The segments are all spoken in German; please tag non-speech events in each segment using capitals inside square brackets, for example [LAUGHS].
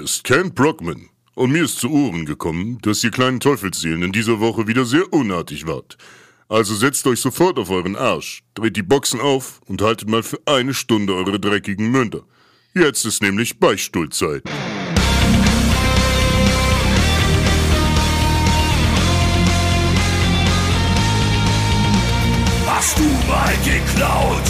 Hier ist Ken Brockman. Und mir ist zu Ohren gekommen, dass ihr kleinen Teufelsseelen in dieser Woche wieder sehr unartig wart. Also setzt euch sofort auf euren Arsch, dreht die Boxen auf und haltet mal für eine Stunde eure dreckigen Münder. Jetzt ist nämlich Beichtstuhlzeit. Hast du mal geklaut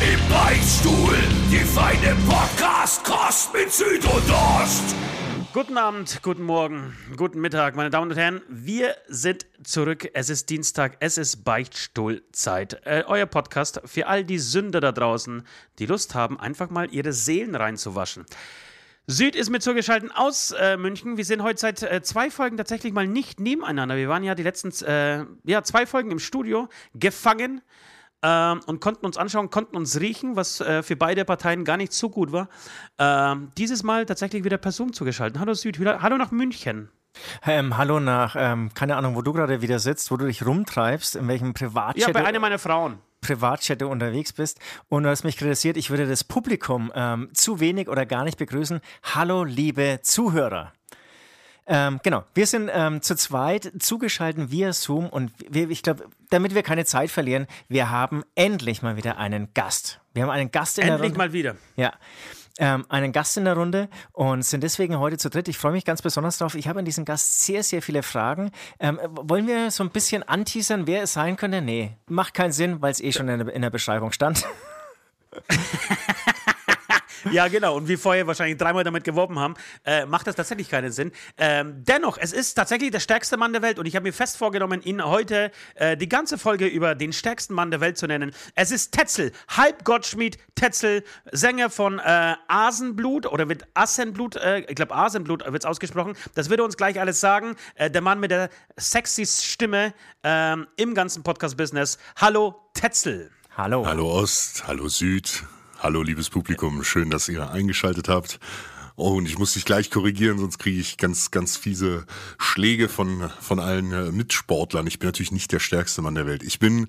Im Beichtstuhl, die feine Podcast-Kost mit Süd und Ost. Guten Abend, guten Morgen, guten Mittag, meine Damen und Herren. Wir sind zurück. Es ist Dienstag, es ist Beichtstuhlzeit. Äh, euer Podcast für all die Sünder da draußen, die Lust haben, einfach mal ihre Seelen reinzuwaschen. Süd ist mit zugeschaltet aus äh, München. Wir sind heute seit äh, zwei Folgen tatsächlich mal nicht nebeneinander. Wir waren ja die letzten äh, ja, zwei Folgen im Studio gefangen ähm, und konnten uns anschauen, konnten uns riechen, was äh, für beide Parteien gar nicht so gut war. Ähm, dieses Mal tatsächlich wieder per Zoom zugeschaltet. Hallo Süd, hallo nach München. Ähm, hallo nach, ähm, keine Ahnung, wo du gerade wieder sitzt, wo du dich rumtreibst, in welchem Privatchat. Ja, bei einer meiner Frauen. Privatchat du unterwegs bist und du hast mich kritisiert, ich würde das Publikum ähm, zu wenig oder gar nicht begrüßen. Hallo, liebe Zuhörer. Ähm, genau, wir sind ähm, zu zweit zugeschaltet via Zoom und wir, ich glaube, damit wir keine Zeit verlieren, wir haben endlich mal wieder einen Gast. Wir haben einen Gast in endlich der Runde. mal wieder. Ja. Ähm, einen Gast in der Runde und sind deswegen heute zu dritt. Ich freue mich ganz besonders drauf. Ich habe an diesen Gast sehr, sehr viele Fragen. Ähm, wollen wir so ein bisschen anteasern, wer es sein könnte? Nee, macht keinen Sinn, weil es eh schon in der, in der Beschreibung stand. [LAUGHS] Ja, genau. Und wie vorher wahrscheinlich dreimal damit geworben haben, äh, macht das tatsächlich keinen Sinn. Ähm, dennoch, es ist tatsächlich der stärkste Mann der Welt und ich habe mir fest vorgenommen, ihn heute äh, die ganze Folge über den stärksten Mann der Welt zu nennen. Es ist Tetzel, halb Gottschmied Tetzel, Sänger von äh, Asenblut oder wird Assenblut, äh, ich glaube Asenblut wird es ausgesprochen. Das würde uns gleich alles sagen. Äh, der Mann mit der sexy Stimme ähm, im ganzen Podcast-Business. Hallo Tetzel. Hallo. Hallo Ost, hallo Süd, Hallo, liebes Publikum, schön, dass ihr eingeschaltet habt. Oh, und ich muss dich gleich korrigieren, sonst kriege ich ganz, ganz fiese Schläge von, von allen äh, Mitsportlern. Ich bin natürlich nicht der stärkste Mann der Welt. Ich bin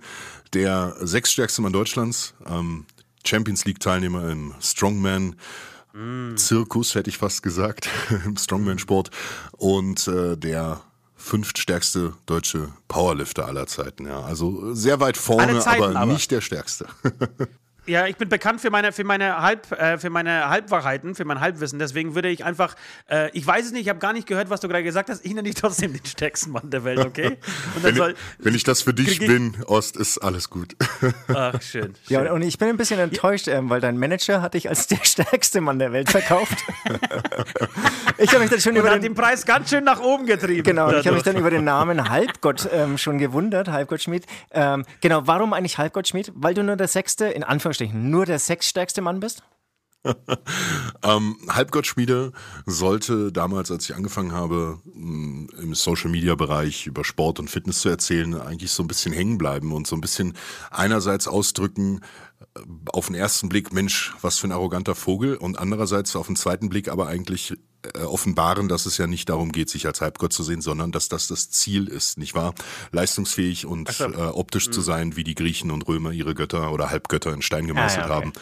der sechststärkste Mann Deutschlands, ähm, Champions League-Teilnehmer im Strongman. Zirkus hätte ich fast gesagt, [LAUGHS] im Strongman-Sport und äh, der fünftstärkste deutsche Powerlifter aller Zeiten. Ja, also sehr weit vorne, Zeiten aber, aber. nicht der stärkste. [LAUGHS] Ja, ich bin bekannt für meine, für meine, Halb, äh, für meine Halbwahrheiten, für mein Halbwissen. Deswegen würde ich einfach, äh, ich weiß es nicht, ich habe gar nicht gehört, was du gerade gesagt hast. Ich nenne dich [LAUGHS] trotzdem den stärksten Mann der Welt, okay? Wenn, soll, wenn, ich das für dich ich- bin, Ost, ist alles gut. [LAUGHS] Ach, [LAUGHS] schön. Ja, schön. und ich bin ein bisschen enttäuscht, ähm, weil dein Manager hat dich als der stärkste Mann der Welt verkauft. ich habe mich dann schon Und über hat den, den Preis ganz schön nach oben getrieben. genau, ich habe mich dann über den Namen Halbgott ähm, schon gewundert, Halbgott Schmied. Ähm, genau, warum eigentlich Halbgott Schmied? Weil du nur der sechste, in Anführungsstrichen, nur der sechststärkste Mann bist? [LAUGHS] Ähm, Halbgottschmiede sollte damals, als ich angefangen habe, mh, im Social Media Bereich über Sport und Fitness zu erzählen, eigentlich so ein bisschen hängen bleiben und so ein bisschen einerseits ausdrücken, auf den ersten Blick, Mensch, was für ein arroganter Vogel und andererseits auf den zweiten Blick aber eigentlich äh, offenbaren, dass es ja nicht darum geht, sich als Halbgott zu sehen, sondern dass das das Ziel ist, nicht wahr? Leistungsfähig und äh, optisch zu sein, wie die Griechen und Römer ihre Götter oder Halbgötter in Stein gemeißelt Ah, ja, okay. haben.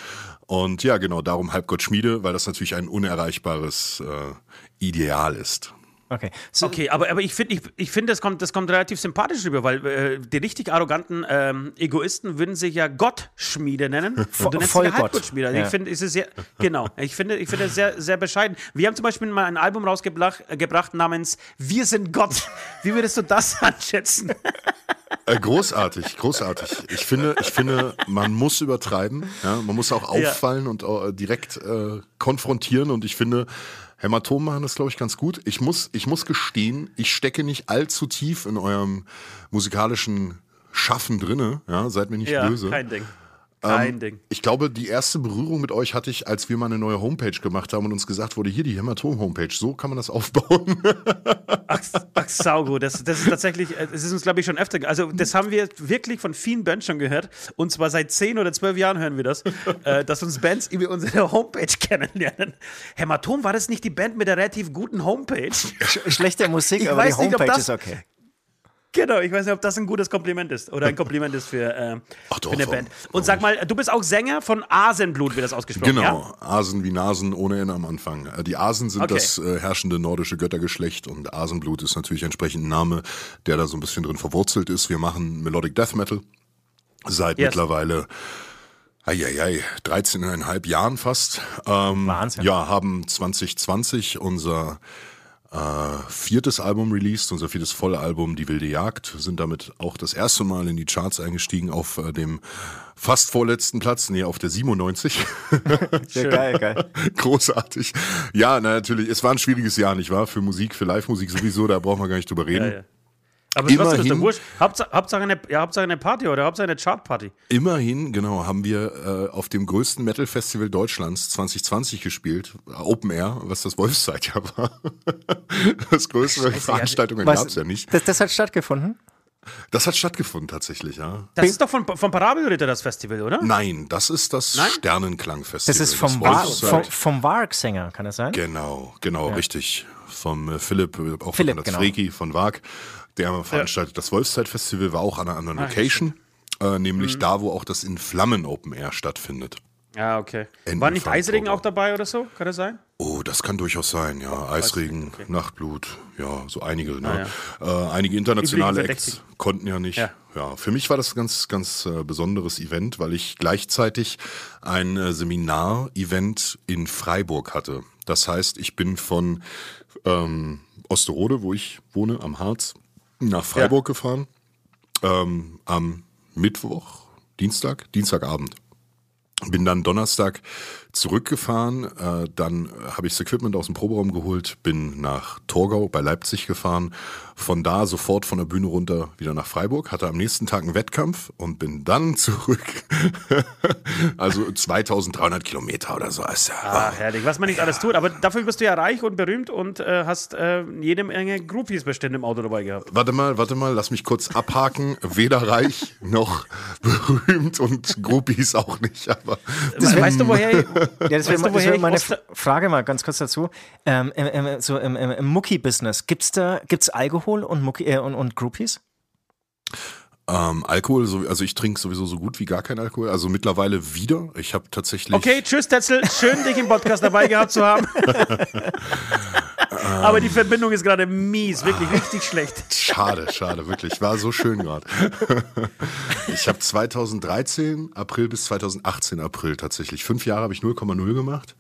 Und ja, genau, darum Halbgott Schmiede, weil das natürlich ein unerreichbares äh, Ideal ist. Okay. So, Okay, aber, aber ich finde, ich, ich find, das, kommt, das kommt relativ sympathisch rüber, weil äh, die richtig arroganten ähm, Egoisten würden sich ja Gottschmiede nennen. [LAUGHS] Und du nennst voll dich ja Gott. Halbgottschmiede. Also Ja. Ich finde, es ist sehr, genau, ich finde, ich finde es sehr, sehr bescheiden. Wir haben zum Beispiel mal ein Album rausgebracht äh, namens Wir sind Gott. Wie würdest du das [LAUGHS] einschätzen? Äh, großartig, großartig. Ich finde, ich finde, man muss übertreiben. Ja, man muss auch auffallen und äh, direkt äh, konfrontieren. Und ich finde, Hämatomen machen das, glaube ich, ganz gut. Ich muss, ich muss gestehen, ich stecke nicht allzu tief in eurem musikalischen Schaffen drinne. Ja, seid mir nicht Ja, böse. kein Ding. Kein Ding. Ich glaube, die erste Berührung mit euch hatte ich, als wir mal eine neue Homepage gemacht haben und uns gesagt wurde, hier die Hämatom-Homepage, so kann man das [LAUGHS] aufbauen. Ach, ach saugut, das, das ist tatsächlich, äh, es ist uns, glaube ich, schon öfter, also das haben wir wirklich von vielen Bands schon gehört und zwar seit zehn oder zwölf Jahren hören wir das, [LAUGHS] äh, dass uns Bands über unsere Homepage [LAUGHS] kennenlernen. Hämatom, war das nicht die Band mit der relativ guten Homepage? Sch schlechte Musik, Ich aber die weiß nicht, ob Homepage das- ist okay. Genau, ich weiß nicht, ob das ein gutes Kompliment ist oder ein Kompliment ist für, äh, Ach doch, für eine Band. Und sag mal, du bist auch Sänger von Asenblut, wird das ausgesprochen, Genau, ja? Asen wie Nasen ohne Ende am Anfang. Äh, Die Asen sind Okay. das äh, herrschende nordische Göttergeschlecht und Asenblut ist natürlich entsprechend ein Name, der da so ein bisschen drin verwurzelt ist. Wir machen Melodic Death Metal seit Yes. mittlerweile Eieiei, 13,5 Jahren fast. Ähm, Wahnsinn. Ja, haben 2020 unser äh, viertes Album released, unser viertes Vollalbum Die wilde Jagd, sind damit auch das erste Mal in die Charts eingestiegen auf äh, dem fast vorletzten Platz, nee, auf der 97. Ja, [LAUGHS] geil, geil. Großartig. Ja, na, natürlich, es war ein schwieriges Jahr, nicht wahr? Für Musik, für Live-Musik sowieso, da brauchen wir gar nicht drüber reden. Ja, ja. Aber trotzdem ist doch Immerhin- wurscht. Hauptsache, Hauptsache, eine, ja, Hauptsache eine Party oder Hauptsache eine Chartparty. Immerhin, genau, haben wir äh, auf dem größten Metal-Festival Deutschlands 2020 gespielt, Open Air, was das Wolfszeitjahr war. [LAUGHS] das größere Veranstaltungen Was- gab es ja nicht. Das, das hat stattgefunden? Das hat stattgefunden tatsächlich, ja. Das ist doch von, von Parabelritter das Festival, oder? Nein, das ist das Nein? Das Sternenklangfestival. ist vom, das Wolfszeit- vom, vom Warg-Sänger, kann das sein? Genau, genau, richtig. Vom äh, Philipp, äh, auch Philipp, von genau. der Freki von WAG. Der veranstaltet das Wolfszeitfestival, war auch an einer anderen Location. Äh, nämlich da, wo auch das in Flammen Open Air stattfindet. Ja, okay. Enden War nicht Eisregen auch dabei oder so? Kann das sein? Oh, das kann durchaus sein, ja. Eisregen, Nachtblut, ja, so einige. Ne? Ah, Äh, einige internationale Acts konnten ja nicht. Ja. Ja. für mich war das ein ganz, ganz äh, besonderes Event, weil ich gleichzeitig ein äh, Seminar-Event in Freiburg hatte. Das heißt, ich bin von ähm, Osterode, wo ich wohne, am Harz, nach Freiburg gefahren. Ähm, am Mittwoch, Dienstag, Dienstagabend. Bin dann Donnerstag zurückgefahren, äh, dann habe ich das Equipment aus dem Proberaum geholt, bin nach Torgau bei Leipzig gefahren, von da sofort von der Bühne runter wieder nach Freiburg, hatte am nächsten Tag einen Wettkampf und bin dann [LAUGHS] zurück. also 2300 Kilometer oder so. Ist ja, Ah, herrlich. Was man nicht alles tut. Aber dafür bist du ja reich und berühmt und äh, hast äh, jede Menge Groupies bestimmt im Auto dabei gehabt. Warte mal, warte mal, lass mich kurz abhaken. Weder reich noch [LAUGHS] berühmt und Groupies auch nicht. Aber We- weißt du, woher Ja, das wäre weißt du, meine Oster- Frage mal ganz kurz dazu. Ähm, im, im, so im, im, im Mucki-Business, gibt es da gibt's Alkohol und, Mucki, äh, und, und Groupies? ähm, Alkohol, so, also ich trinke sowieso so gut wie gar kein Alkohol. Also mittlerweile wieder. Ich habe tatsächlich. Okay, tschüss, Tetzel. Schön, dich im Podcast dabei gehabt zu haben. [LAUGHS] [LAUGHS] [LAUGHS] Aber die Verbindung ist gerade mies, wirklich richtig schlecht. [LAUGHS] Schade, schade, wirklich. War so schön gerade. [LAUGHS] Ich habe 2013 April bis 2018 April tatsächlich. Fünf Jahre habe ich 0,0 gemacht.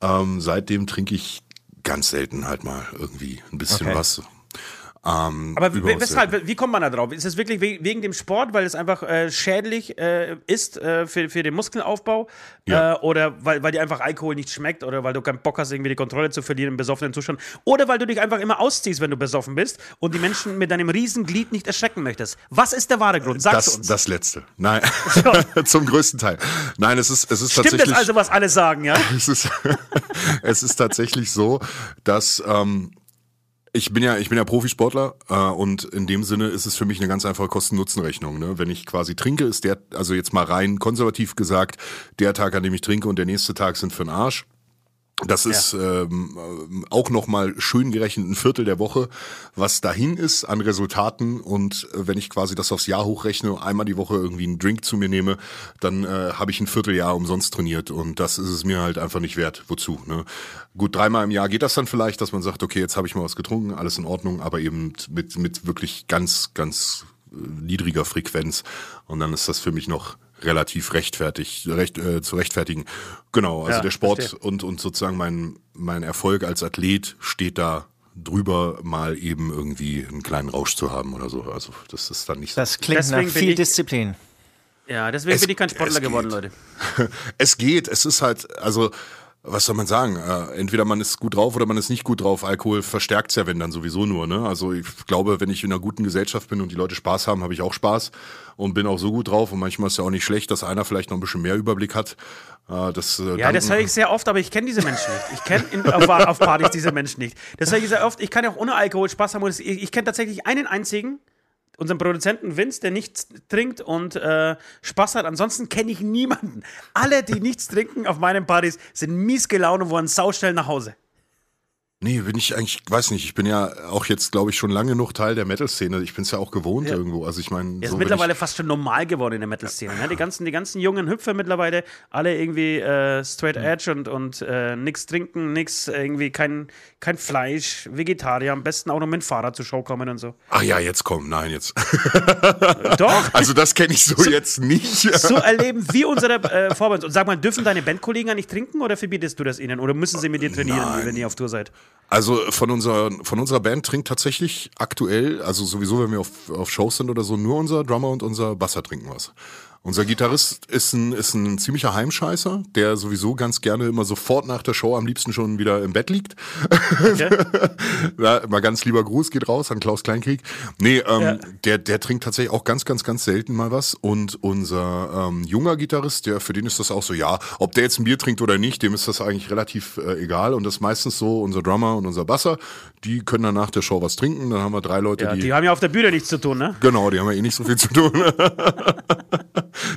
Ähm, seitdem trinke ich ganz selten halt mal irgendwie ein bisschen Okay. was. Ähm, Aber weshalb, wie kommt man da drauf? Ist es wirklich we- wegen dem Sport, weil es einfach äh, schädlich äh, ist äh, für, für den Muskelaufbau? Ja. Äh, oder weil, weil dir einfach Alkohol nicht schmeckt? Oder weil du keinen Bock hast, irgendwie die Kontrolle zu verlieren im besoffenen Zustand? Oder weil du dich einfach immer ausziehst, wenn du besoffen bist und die Menschen mit deinem Riesenglied nicht erschrecken möchtest? Was ist der wahre Grund? Sag's das, uns. das letzte. Nein, [LAUGHS] zum größten Teil. Nein, es ist, es ist Stimmt tatsächlich. das also, was alle sagen, ja? [LAUGHS] es ist, [LAUGHS] es ist tatsächlich so, dass ähm, ich bin ja, ich bin ja Profisportler äh, und in dem Sinne ist es für mich eine ganz einfache Kosten-Nutzen-Rechnung. Ne? Wenn ich quasi trinke, ist der, also jetzt mal rein konservativ gesagt, der Tag, an dem ich trinke und der nächste Tag sind für den Arsch. Das ist ähm, ähm, auch nochmal schön gerechnet ein Viertel der Woche, was dahin ist an Resultaten. Und äh, wenn ich quasi das aufs Jahr hochrechne, einmal die Woche irgendwie einen Drink zu mir nehme, dann äh, habe ich ein Vierteljahr umsonst trainiert. Und das ist es mir halt einfach nicht wert. Wozu? Ne? Gut, dreimal im Jahr geht das dann vielleicht, dass man sagt, okay, jetzt habe ich mal was getrunken, alles in Ordnung, aber eben mit, mit wirklich ganz, ganz äh, niedriger Frequenz. Und dann ist das für mich noch relativ rechtfertig, recht, äh, zu rechtfertigen. Genau, also Ja, der Sport verstehe. und, und sozusagen mein, mein Erfolg als Athlet steht da drüber, mal eben irgendwie einen kleinen Rausch zu haben oder so. Also das ist dann nicht so. Das klingt Deswegen nach viel ich- Disziplin. Ja, deswegen Es- bin ich kein Sportler geworden. Leute. [LAUGHS] Es geht, es ist halt, also was soll man sagen? Äh, entweder man ist gut drauf oder man ist nicht gut drauf. Alkohol verstärkt's ja, wenn dann sowieso nur. Ne? Also ich glaube, wenn ich in einer guten Gesellschaft bin und die Leute Spaß haben, habe ich auch Spaß und bin auch so gut drauf. Und manchmal ist ja auch nicht schlecht, dass einer vielleicht noch ein bisschen mehr Überblick hat. Äh, das, äh, Ja, das höre ich sehr oft, aber ich kenne diese Menschen nicht. Ich kenne auf, auf Partys diese Menschen nicht. Das höre ich sehr oft. Ich kann ja auch ohne Alkohol Spaß haben. Und Ich, ich kenne tatsächlich einen einzigen, unseren Produzenten Vince, der nichts trinkt und äh, Spaß hat. Ansonsten kenne ich niemanden. Alle, die nichts trinken auf meinen Partys, sind mies gelaunt und wollen sauschnell nach Hause. Nee, bin ich eigentlich, weiß nicht, ich bin ja auch jetzt, glaube ich, schon lange genug Teil der Metal-Szene. Ich bin es ja auch gewohnt Ja. irgendwo. Also ich meine, Er ist so, wenn mittlerweile fast schon normal geworden in der Metal-Szene. Ne? Die, ganzen, die ganzen jungen Hüpfer mittlerweile, alle irgendwie äh, straight edge und, und äh, nichts trinken, nix, irgendwie kein, kein Fleisch, Vegetarier, am besten auch noch mit dem Fahrrad zur Show kommen und so. ach ja, jetzt komm, nein, jetzt. [LAUGHS] Doch, Also das kenne ich so, jetzt nicht. so erleben wir unsere äh, Vorbands. Und sag mal, dürfen deine Bandkollegen ja nicht trinken oder verbietest du das ihnen? Oder müssen sie mit dir trainieren, Nein. wenn ihr auf Tour seid? Also von unserer, von unserer Band trinkt tatsächlich aktuell, also sowieso, wenn wir auf, auf Shows sind oder so, nur unser Drummer und unser Basser trinken was. Unser Gitarrist ist ein, ist ein ziemlicher Heimscheißer, der sowieso ganz gerne immer sofort nach der Show am liebsten schon wieder im Bett liegt. Okay? [LAUGHS] Ja, mal ganz lieber Gruß geht raus an Klaus Kleinkrieg. Nee, ähm, Ja. der, der trinkt tatsächlich auch ganz, ganz, ganz selten mal was. Und unser ähm, junger Gitarrist, der für den ist das auch so, ja, ob der jetzt ein Bier trinkt oder nicht, dem ist das eigentlich relativ äh, egal. Und das ist meistens so, unser Drummer und unser Basser, die können dann nach der Show was trinken. Dann haben wir drei Leute, Ja, die. die haben ja auf der Bühne nichts zu tun, ne? Genau, die haben ja eh nicht so viel zu tun. [LAUGHS]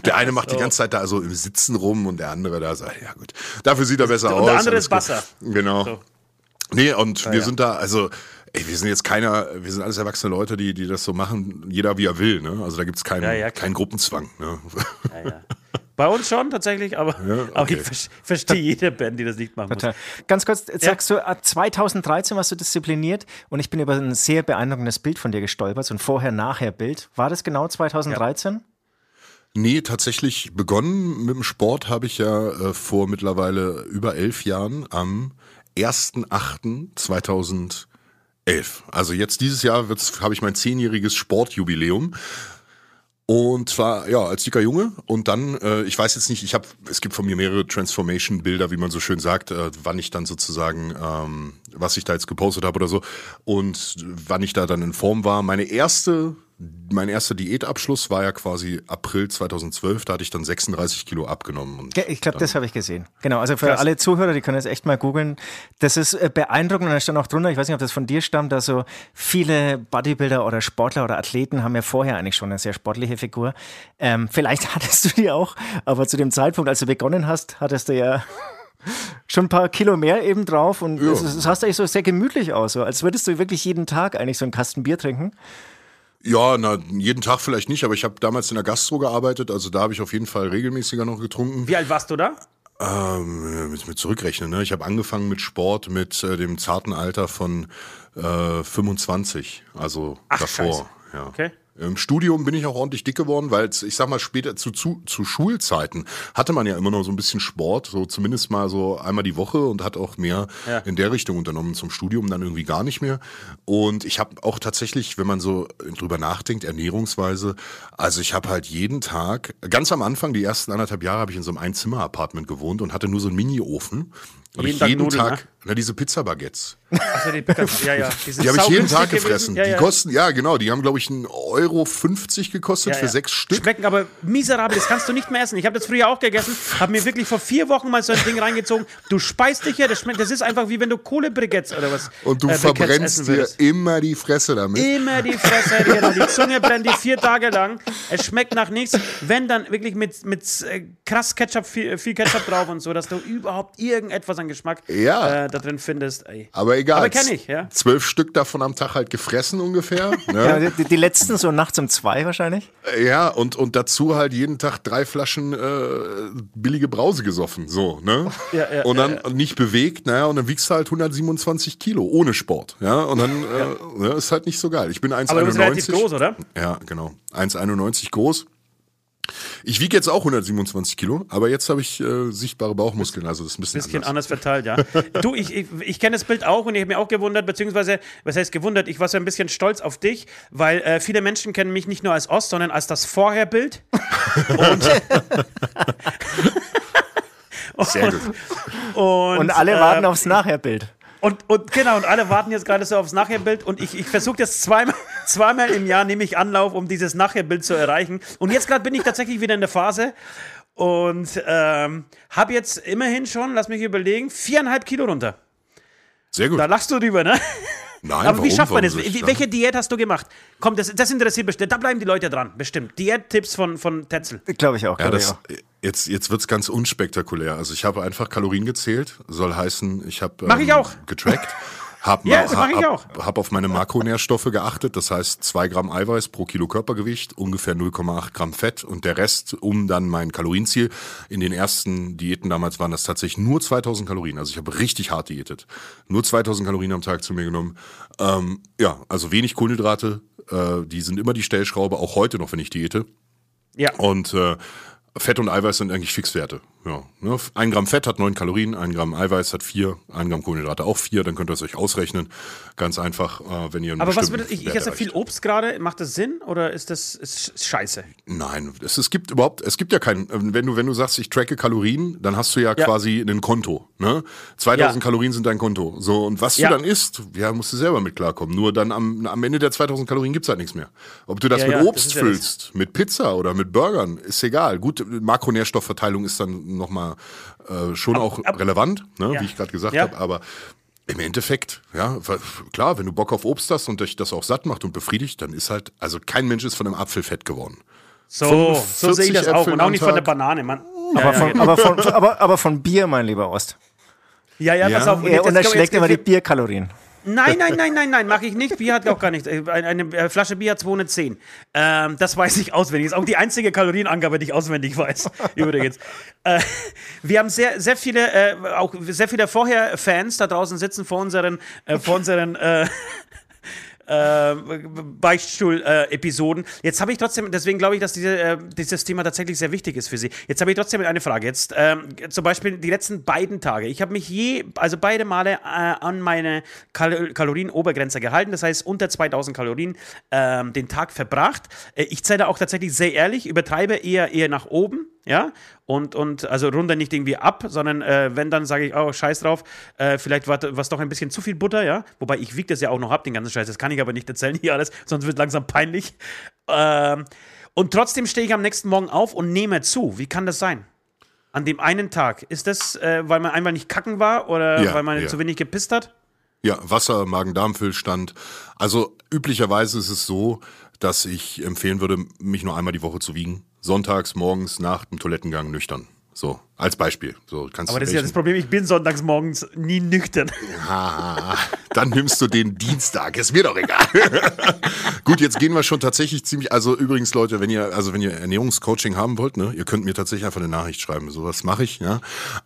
der eine macht die ganze Zeit da so im Sitzen rum und der andere da sagt, ja gut, dafür sieht er besser aus. Und der andere ist gut. Basser. Genau. So. Nee, und wir ja. sind da, also, ey, wir sind jetzt keiner, wir sind alles erwachsene Leute, die, die das so machen, jeder wie er will, ne? Also da gibt's keinen, Ja, ja, keinen Gruppenzwang, ne? Ja, ja. Bei uns schon tatsächlich, aber, aber okay. ich ver- verstehe jede Band, die das nicht machen muss. Total. Ganz kurz, jetzt sagst du, ab 2013 warst du diszipliniert und ich bin über ein sehr beeindruckendes Bild von dir gestolpert, so ein Vorher-Nachher-Bild. War das genau 2013? Nee, tatsächlich begonnen mit dem Sport habe ich ja äh, vor mittlerweile über elf Jahren am 1.8.2011. Also jetzt dieses Jahr habe ich mein zehnjähriges Sportjubiläum. Und zwar, ja, als dicker Junge. Und dann, äh, ich weiß jetzt nicht, ich habe, es gibt von mir mehrere Transformation-Bilder, wie man so schön sagt, äh, wann ich dann sozusagen, ähm, was ich da jetzt gepostet habe oder so. Und wann ich da dann in Form war. Meine erste, mein erster Diätabschluss war ja quasi April 2012. Da hatte ich dann 36 Kilo abgenommen. Ich glaube, das habe ich gesehen. Genau, also für Krass. alle Zuhörer, die können das echt mal googeln. Das ist äh, beeindruckend und da stand auch drunter, ich weiß nicht, ob das von dir stammt, also viele Bodybuilder oder Sportler oder Athleten haben ja vorher eigentlich schon eine sehr sportliche Figur. Ähm, vielleicht [LAUGHS] hattest du die auch, aber zu dem Zeitpunkt, als du begonnen hast, hattest du ja [LAUGHS] schon ein paar Kilo mehr eben drauf und es, es sah eigentlich so sehr gemütlich aus, so als würdest du wirklich jeden Tag eigentlich so einen Kasten Bier trinken. Ja, na, jeden Tag vielleicht nicht, aber ich habe damals in der Gastro gearbeitet, also da habe ich auf jeden Fall regelmäßiger noch getrunken. Wie alt warst du da? Ähm, mit, mit zurückrechnen, ne? Ich habe angefangen mit Sport mit äh, dem zarten Alter von äh, 25, also Ach, davor. Scheiße. Ja. Okay. Im Studium bin ich auch ordentlich dick geworden, weil ich sag mal später zu, zu, zu Schulzeiten hatte man ja immer noch so ein bisschen Sport, so zumindest mal so einmal die Woche und hat auch mehr Ja. in der Richtung unternommen. Zum Studium dann irgendwie gar nicht mehr. Und ich habe auch tatsächlich, wenn man so drüber nachdenkt, Ernährungsweise, also ich habe halt jeden Tag, ganz am Anfang, die ersten anderthalb Jahre, habe ich in so einem Einzimmer-Apartment gewohnt und hatte nur so einen Mini-Ofen. Jeden ich Tag jeden Nudeln, Tag, ne? na, diese Pizza-Baguettes. Achso, die, [LAUGHS] ja, ja. sind Die habe ich jeden Tag gefressen. Ja, Die ja. kosten, ja genau, die haben glaube ich 1,50 Euro 50 gekostet Ja, für ja. sechs Stück. Schmecken aber miserabel, das kannst du nicht mehr essen. Ich habe das früher auch gegessen, habe mir wirklich vor vier Wochen mal so ein Ding reingezogen. Du speist dich ja, das schmeckt, das ist einfach wie wenn du Kohlebriketts oder was. Und du äh, verbrennst dir immer die Fresse damit. Immer die Fresse, genau. Die Zunge brennt dir vier Tage lang. Es schmeckt nach nichts. Wenn dann wirklich mit, mit äh, krass Ketchup, viel, viel Ketchup drauf und so, dass du überhaupt irgendetwas an Geschmack Ja. äh, da drin findest. Ey. Aber egal. Aber kenn ich, ja. Zwölf Stück davon am Tag halt gefressen ungefähr. [LAUGHS] Ja, Ne? die, die letzten so nachts um zwei wahrscheinlich. Ja, und, und dazu halt jeden Tag drei Flaschen äh, billige Brause gesoffen. So, ne? Ja, ja, und dann ja, nicht bewegt, naja, und dann wiegst du halt 127 Kilo ohne Sport. Ja, und dann äh, ne, ist halt nicht so geil. Ich bin 1,91. Aber du bist relativ groß, oder? Ja, genau. 1,91 groß. Ich wiege jetzt auch 127 Kilo, aber jetzt habe ich äh, sichtbare Bauchmuskeln, also das ist ein bisschen, bisschen anders. anders verteilt, ja. [LAUGHS] Du, ich, ich, ich kenne das Bild auch und ich habe mir auch gewundert, beziehungsweise, was heißt gewundert, ich war so ein bisschen stolz auf dich, weil äh, viele Menschen kennen mich nicht nur als Ost, sondern als das Vorherbild. [LAUGHS] Und, Sehr gut. [LAUGHS] Und, Und alle äh, warten aufs Nachherbild. Und, und genau, und alle warten jetzt gerade so aufs Nachherbild und ich, ich versuche das zweimal, [LAUGHS] zweimal im Jahr, nehme ich Anlauf, um dieses Nachherbild zu erreichen. Und jetzt gerade bin ich tatsächlich wieder in der Phase und ähm, habe jetzt immerhin schon, lass mich überlegen, viereinhalb Kilo runter. Sehr gut. Da lachst du drüber, ne? Nein, Aber wie schafft man das? ich Welche Diät hast du gemacht? Komm, das, das interessiert bestimmt. Da bleiben die Leute dran, bestimmt. Diät-Tipps von, von Tetzel. Glaube ich auch. Ja, glaub ich das, auch. jetzt jetzt wird's ganz unspektakulär. Also ich habe einfach Kalorien gezählt, soll heißen, ich habe Mach ich auch. getrackt. [LAUGHS] Hab, Ja, das mach ich hab, auch. hab auf meine Makronährstoffe geachtet, das heißt zwei Gramm Eiweiß pro Kilo Körpergewicht, ungefähr 0,8 Gramm Fett und der Rest um dann mein Kalorienziel. In den ersten Diäten damals waren das tatsächlich nur 2000 Kalorien, also ich habe richtig hart diätet. Nur 2000 Kalorien am Tag zu mir genommen. Ähm, ja, also wenig Kohlenhydrate, äh, die sind immer die Stellschraube, auch heute noch, wenn ich diete. Ja. Und äh, Fett und Eiweiß sind eigentlich Fixwerte. Ja, ne? Ein Gramm Fett hat neun Kalorien, ein Gramm Eiweiß hat vier, ein Gramm Kohlenhydrate auch vier. Dann könnt ihr es euch ausrechnen. Ganz einfach, äh, wenn ihr einen Aber was würde ich, ich esse viel. Obst gerade, macht das Sinn oder ist das ist scheiße? Nein, es, es gibt überhaupt, es gibt ja kein, äh, wenn du, wenn du sagst, ich tracke Kalorien, dann hast du ja, Ja. quasi ein Konto, ne? 2000 Ja. Kalorien sind dein Konto. So, und was Ja. du dann isst, ja, musst du selber mit klarkommen. Nur dann am, am Ende der 2000 Kalorien gibt's halt nichts mehr. Ob du das mit Obst das. füllst, mit Pizza oder mit Burgern, ist egal. Gut, Makronährstoffverteilung ist dann nochmal äh, schon auch ab- relevant, ne? Ja. wie ich gerade gesagt Ja. habe, aber im Endeffekt, ja, klar, wenn du Bock auf Obst hast und dich das auch satt macht und befriedigt, dann ist halt, also kein Mensch ist von einem Apfel fett geworden. So, so sehe ich 40 das auch. Äpfeln Und auch nicht von der Tag. Banane, Mann. Aber, Ja, ja, von, genau. aber, von, aber, aber von Bier, mein lieber Ost. ja, ja, Ja. pass auf. Er jetzt- unterschlägt immer die Bierkalorien. Nein, nein, nein, nein, nein, mache ich nicht. Bier hat auch gar nichts. Äh, Eine, äh, Flasche Bier hat 210. Ähm, das weiß ich auswendig. Ist auch die einzige Kalorienangabe, die ich auswendig weiß. [LAUGHS] Übrigens. Äh, wir haben sehr, sehr viele, äh, auch sehr viele Vorher-Fans da draußen sitzen vor unseren, äh, vor unseren äh, äh, Beichtstuhl-Episoden. Jetzt habe ich trotzdem, deswegen glaube ich, dass diese, äh, dieses Thema tatsächlich sehr wichtig ist für Sie. Jetzt habe ich trotzdem eine Frage. Jetzt ähm, zum Beispiel die letzten beiden Tage. Ich habe mich je, also beide Male äh, an meine Kal Kalorienobergrenze gehalten. Das heißt, unter 2000 Kalorien ähm, den Tag verbracht. Äh, ich zähle auch tatsächlich sehr ehrlich, übertreibe eher, eher nach oben. Ja, und, und also runter nicht irgendwie ab, sondern äh, wenn, dann sage ich, oh, scheiß drauf, äh, vielleicht war was doch ein bisschen zu viel Butter, ja. Wobei ich wiege das ja auch noch ab, den ganzen Scheiß, das kann ich aber nicht erzählen hier alles, sonst wird langsam peinlich. Ähm, und trotzdem stehe ich am nächsten Morgen auf und nehme zu. Wie kann das sein? An dem einen Tag. Ist das, äh, weil man einmal nicht kacken war oder Ja, weil man ja. zu wenig gepisst hat? Ja, Wasser, Magen-Darm-Füllstand. Also üblicherweise ist es so, dass ich empfehlen würde, mich nur einmal die Woche zu wiegen. Sonntags, morgens, nach dem Toilettengang nüchtern. So, als Beispiel. So, kannst Aber du das ist ja das Problem, ich bin sonntags morgens nie nüchtern. [LAUGHS] Ah, dann nimmst du den Dienstag. Ist mir doch egal. [LAUGHS] Gut, jetzt gehen wir schon tatsächlich ziemlich. Also übrigens, Leute, wenn ihr also wenn ihr Ernährungscoaching haben wollt, ne, ihr könnt mir tatsächlich einfach eine Nachricht schreiben. Sowas mache ich. Ja.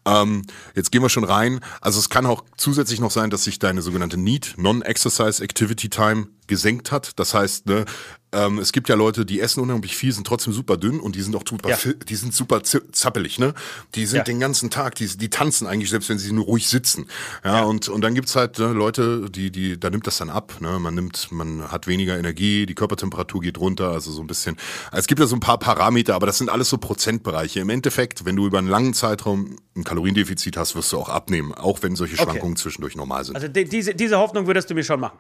Ähm, jetzt gehen wir schon rein. Also es kann auch zusätzlich noch sein, dass sich deine sogenannte NEAT Non-Exercise Activity Time gesenkt hat. Das heißt, ne, ähm, es gibt ja Leute, die essen unheimlich viel, sind trotzdem super dünn und die sind auch super, Ja. die sind super zappelig, ne? Die sind Ja. den ganzen Tag, die, die tanzen eigentlich, selbst wenn sie nur ruhig sitzen. Ja, Und, und dann gibt's halt ne, Leute, die, die, da nimmt das dann ab. Ne? Man nimmt, man hat weniger Energie, die Körpertemperatur geht runter, also so ein bisschen. Es gibt ja so ein paar Parameter, aber das sind alles so Prozentbereiche. Im Endeffekt, wenn du über einen langen Zeitraum ein Kaloriendefizit hast, wirst du auch abnehmen, auch wenn solche Schwankungen zwischendurch normal sind. Also die, diese, diese Hoffnung würdest du mir schon machen.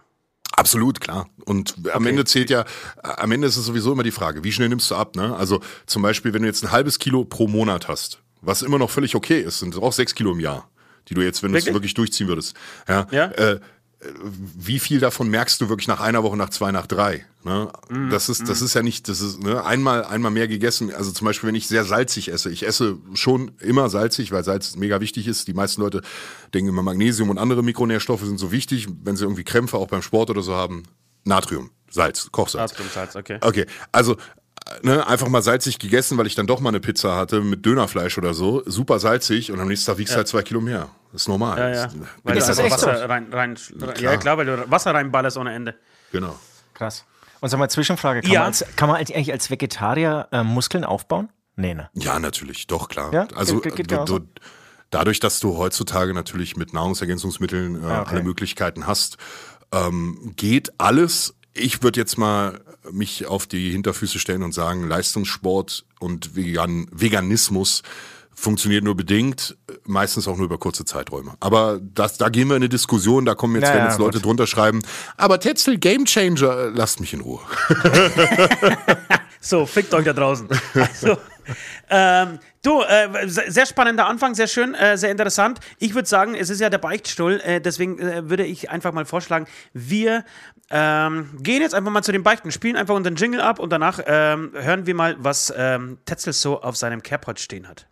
Absolut, klar. Und am Ende zählt ja, am Ende ist es sowieso immer die Frage, wie schnell nimmst du ab? Ne? Also zum Beispiel, wenn du jetzt ein halbes Kilo pro Monat hast, was immer noch völlig okay ist, sind auch sechs Kilo im Jahr, die du jetzt, wenn du es Wirklich? wirklich durchziehen würdest. Ja. Ja. Äh, wie viel davon merkst du wirklich nach einer Woche, nach zwei, nach drei? Ne? Mhm. Das ist, das ist ja nicht, das ist ne? einmal, einmal mehr gegessen. Also zum Beispiel, wenn ich sehr salzig esse, ich esse schon immer salzig, weil Salz mega wichtig ist. Die meisten Leute denken immer, Magnesium und andere Mikronährstoffe sind so wichtig, wenn sie irgendwie Krämpfe auch beim Sport oder so haben. Natrium, Salz, Kochsalz. Natriumsalz, okay. Okay, also ne, einfach mal salzig gegessen, weil ich dann doch mal eine Pizza hatte mit Dönerfleisch oder so. Super salzig und am nächsten Tag wiegst du halt zwei Kilo mehr. Das ist normal. Ja, ja. Das- Weil Ist das echt so? Wasser rein, rein, rein klar. Ja, klar, weil du Wasser reinballerst ohne Ende. Genau. Krass. Und sag mal, Zwischenfrage, kann, Ja. man, als, kann man eigentlich als Vegetarier äh, Muskeln aufbauen? Nee, ne? Ja, natürlich, doch, klar. Ja? Also Geht- geht du, du, dadurch, dass du heutzutage natürlich mit Nahrungsergänzungsmitteln äh, Ah, okay. alle Möglichkeiten hast, ähm, geht alles. Ich würde jetzt mal mich auf die Hinterfüße stellen und sagen, Leistungssport und Vegan, Veganismus funktioniert nur bedingt, meistens auch nur über kurze Zeiträume. Aber das, da gehen wir in eine Diskussion, da kommen jetzt, Ja, werden ja, jetzt Leute gut. drunter schreiben, aber Tetzel Gamechanger, äh, lasst mich in Ruhe. [LAUGHS] So, fickt euch da draußen. Also, ähm, du, äh, se- sehr spannender Anfang, sehr schön, äh, sehr interessant. Ich würde sagen, es ist ja der Beichtstuhl, äh, deswegen äh, würde ich einfach mal vorschlagen, wir ähm, gehen jetzt einfach mal zu den Beichten, spielen einfach unseren Jingle ab und danach ähm, hören wir mal, was ähm, Tetzel so auf seinem heute stehen hat.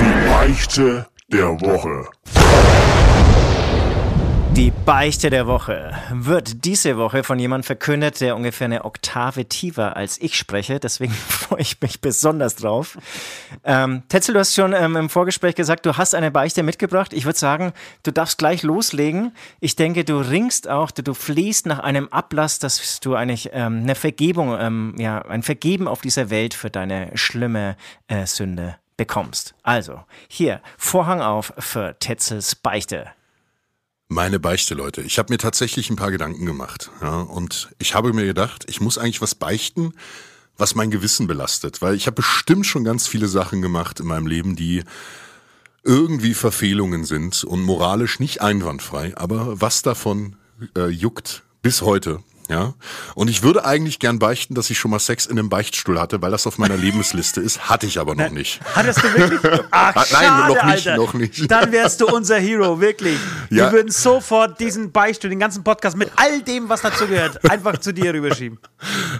Die Beichte der Woche. Die Beichte der Woche wird diese Woche von jemandem verkündet, der ungefähr eine Oktave tiefer als ich spreche. Deswegen [LAUGHS] freue ich mich besonders drauf. Ähm, Tetzel, du hast schon ähm, im Vorgespräch gesagt, du hast eine Beichte mitgebracht. Ich würde sagen, du darfst gleich loslegen. Ich denke, du ringst auch, du, du flehst nach einem Ablass, dass du eigentlich ähm, eine Vergebung, ähm, ja, ein Vergeben auf dieser Welt für deine schlimme äh, Sünde bekommst. Also, hier, Vorhang auf für Tetzels Beichte. Meine Beichte, Leute. Ich habe mir tatsächlich ein paar Gedanken gemacht. Ja, und ich habe mir gedacht, ich muss eigentlich was beichten, was mein Gewissen belastet. Weil ich habe bestimmt schon ganz viele Sachen gemacht in meinem Leben, die irgendwie Verfehlungen sind und moralisch nicht einwandfrei. Aber was davon äh, juckt bis heute. Ja, und ich würde eigentlich gern beichten, dass ich schon mal Sex in einem Beichtstuhl hatte, weil das auf meiner Lebensliste ist. Hatte ich aber noch nicht. Hattest du wirklich? [LAUGHS] Ach, nein, schade, noch nicht, Alter. noch nicht. Dann wärst du unser Hero, wirklich. Ja. Wir würden sofort diesen Beichtstuhl, den ganzen Podcast mit all dem, was dazu gehört, einfach zu dir rüberschieben. [LAUGHS]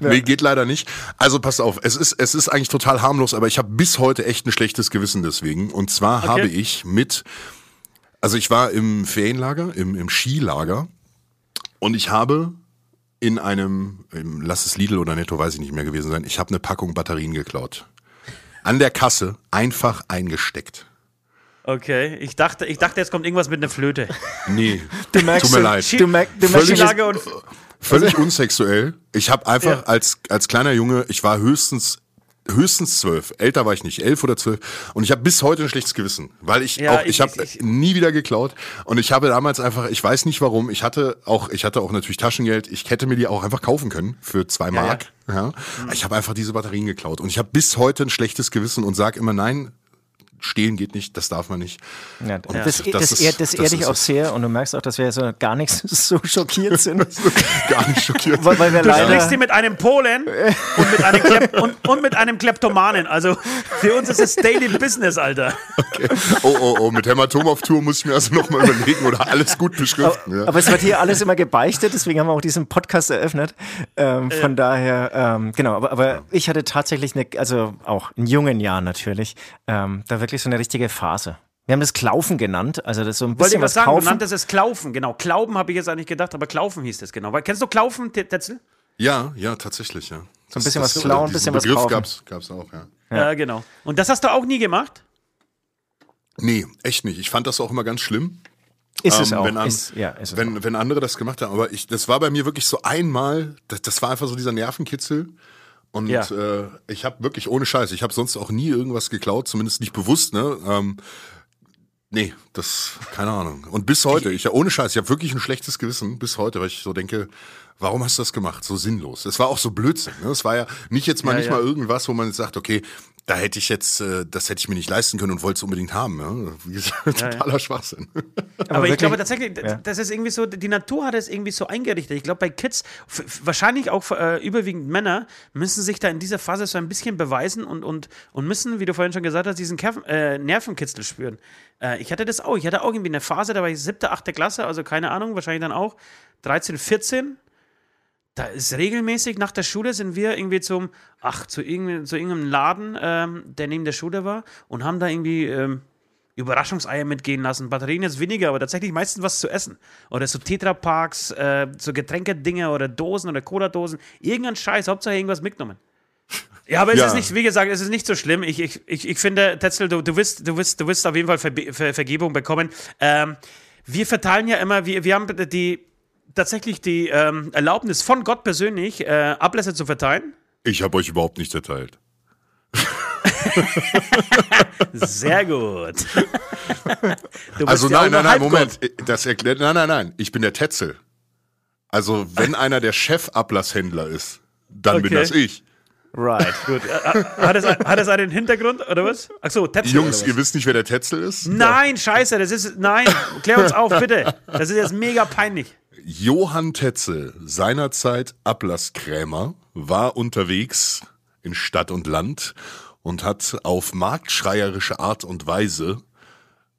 Nee, geht leider nicht. Also pass auf, es ist, es ist eigentlich total harmlos, aber ich habe bis heute echt ein schlechtes Gewissen deswegen. Und zwar habe ich mit, also ich war im Ferienlager, im, im Skilager und ich habe in einem, im, lass es Lidl oder Netto, weiß ich nicht mehr gewesen sein, ich habe eine Packung Batterien geklaut. An der Kasse einfach eingesteckt. Okay, ich dachte, ich dachte, jetzt kommt irgendwas mit einer Flöte. Nee, Du merkst, tut mir leid. Du, merk, du merkst, Völlig- und Völlig unsexuell. Ich habe einfach Ja. als, als kleiner Junge, ich war höchstens höchstens zwölf, älter war ich nicht, elf oder zwölf. Und ich habe bis heute ein schlechtes Gewissen, weil ich Ja, auch, ich, ich- habe nie wieder geklaut. Und ich habe damals einfach, ich weiß nicht warum, ich hatte auch, ich hatte auch natürlich Taschengeld, ich hätte mir die auch einfach kaufen können für zwei Ja, ja. Mark, ja, ich habe einfach diese Batterien geklaut. Und ich habe bis heute ein schlechtes Gewissen und sage immer nein, stehlen geht nicht, das darf man nicht. ja, Und das, das, das ehrt, das das ehrt dich auch sehr und du merkst auch, dass wir so gar nicht [LAUGHS] so schockiert sind. Gar nicht schockiert. weil, weil wir du sprichst hier mit einem Polen und mit einem, Klep [LAUGHS] und, und mit einem Kleptomanen. Also für uns ist es Daily Business, Alter. Oh, oh, oh, mit Hämatom auf Tour muss ich mir also nochmal überlegen oder alles gut beschriften. Ja. Aber es wird hier alles immer gebeichtet, deswegen haben wir auch diesen Podcast eröffnet. Ähm, von daher, ähm, genau, aber, aber ich hatte tatsächlich eine, also auch in jungen Jahren natürlich, ähm, da wirklich so eine richtige Phase. Wir haben das Klaufen genannt, also das so ein Wollte bisschen ich was was sagen, nanntest es Klaufen, genau. Klauben habe ich jetzt eigentlich gedacht, aber Klaufen hieß es genau. Weil, kennst du Klaufen, Te- Tetzel? Ja, ja, tatsächlich, ja. So ein bisschen was klauen, ein bisschen was Begriff kaufen. gab's, gab's auch, ja. Ja. genau. Und das hast du auch nie gemacht? Nee, echt nicht. Ich fand das auch immer ganz schlimm. ist es ähm, auch. wenn an- ist, ja, ist es auch. Wenn, wenn andere das gemacht haben, aber ich, das war bei mir wirklich so einmal, das, das war einfach so dieser Nervenkitzel. Und Ja. äh, ich habe wirklich ohne Scheiß, ich habe sonst auch nie irgendwas geklaut, zumindest nicht bewusst, ne? Ähm, nee, das, keine Ahnung. Und bis heute, ich ohne Scheiß, ich habe wirklich ein schlechtes Gewissen bis heute, weil ich so denke, warum hast du das gemacht? So sinnlos. Es war auch so Blödsinn. Ne? Es war ja nicht jetzt mal Ja, nicht ja. mal irgendwas, wo man jetzt sagt, okay, da hätte ich jetzt, äh, das hätte ich mir nicht leisten können und wollte es unbedingt haben. Ja? Wie gesagt, Totaler Schwachsinn. Aber, ich wirklich- glaube tatsächlich, Ja. das ist irgendwie so, die Natur hat es irgendwie so eingerichtet. Ich glaube, bei Kids, wahrscheinlich auch äh, überwiegend Männer, müssen sich da in dieser Phase so ein bisschen beweisen und, und, und müssen, wie du vorhin schon gesagt hast, diesen Kerf äh, Nervenkitzel spüren. Äh, ich hatte das auch. Ich hatte auch irgendwie eine Phase, da war ich siebte, achte Klasse, also keine Ahnung, wahrscheinlich dann auch 13, 14. Da ist regelmäßig nach der Schule sind wir irgendwie zum, ach, zu, irgendeinem- zu irgendeinem Laden, ähm, der neben der Schule war und haben da irgendwie ähm, Überraschungseier mitgehen lassen. Batterien jetzt weniger, aber tatsächlich meistens was zu essen. Oder so Tetraparks, äh, so Getränkedinge oder Dosen oder Cola-Dosen. Irgendein Scheiß, Hauptsache irgendwas mitgenommen. Ja, aber es Ja. ist nicht, wie gesagt, es ist nicht so schlimm. Ich, ich, ich, ich finde, Tetzel, du, du, wirst, du, wirst, du wirst auf jeden Fall Verbe Ver Vergebung bekommen. Ähm, wir verteilen ja immer, wir, wir haben die tatsächlich die ähm, Erlaubnis von Gott persönlich, äh, Ablässe zu verteilen. Ich habe euch überhaupt nicht erteilt. [LAUGHS] Sehr gut. [LAUGHS] Also ja nein, nein, nein. Moment. Das erklärt, nein, nein, nein. Ich bin der Tetzel. Also wenn einer der Chefablasshändler ist, dann bin Okay. das ich. Right. Gut. Äh, Hat es, hat es einen Hintergrund oder was? Achso, Tetzel. Jungs, ihr wisst nicht, wer der Tetzel ist? Nein, scheiße, das ist. Nein, klär uns auf, [LAUGHS] bitte. Das ist jetzt mega peinlich. Johann Tetzel, seinerzeit Ablasskrämer, war unterwegs in Stadt und Land und hat auf marktschreierische Art und Weise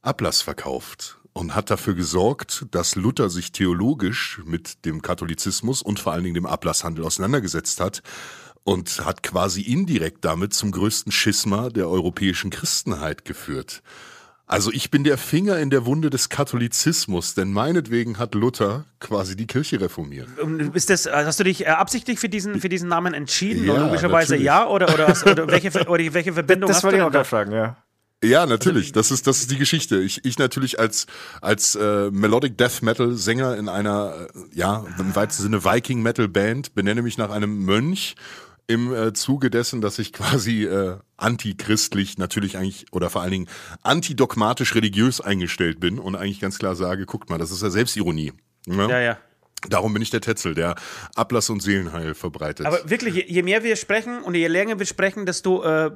Ablass verkauft und hat dafür gesorgt, dass Luther sich theologisch mit dem Katholizismus und vor allen Dingen dem Ablasshandel auseinandergesetzt hat und hat quasi indirekt damit zum größten Schisma der europäischen Christenheit geführt. Also ich bin der Finger in der Wunde des Katholizismus, denn meinetwegen hat Luther quasi die Kirche reformiert. Ist das, hast du dich äh, absichtlich für diesen, für diesen Namen entschieden? Ja, logischerweise natürlich. ja? Oder, oder, hast, oder, welche, [LAUGHS] oder welche Verbindung Das hast wollte du ich auch denn gerade fragen, ja. Ja, natürlich. Das ist das ist die Geschichte. Ich, ich natürlich als als äh, Melodic Death Metal Sänger in einer äh, ja im weitesten Sinne Viking Metal Band benenne mich nach einem Mönch im äh, Zuge dessen, dass ich quasi äh, antichristlich natürlich eigentlich oder vor allen Dingen antidogmatisch religiös eingestellt bin und eigentlich ganz klar sage, guckt mal, das ist ja Selbstironie. Ne? Ja, ja. Darum bin ich der Tetzel, der Ablass und Seelenheil verbreitet. Aber wirklich, je, je mehr wir sprechen und je länger wir sprechen, desto äh,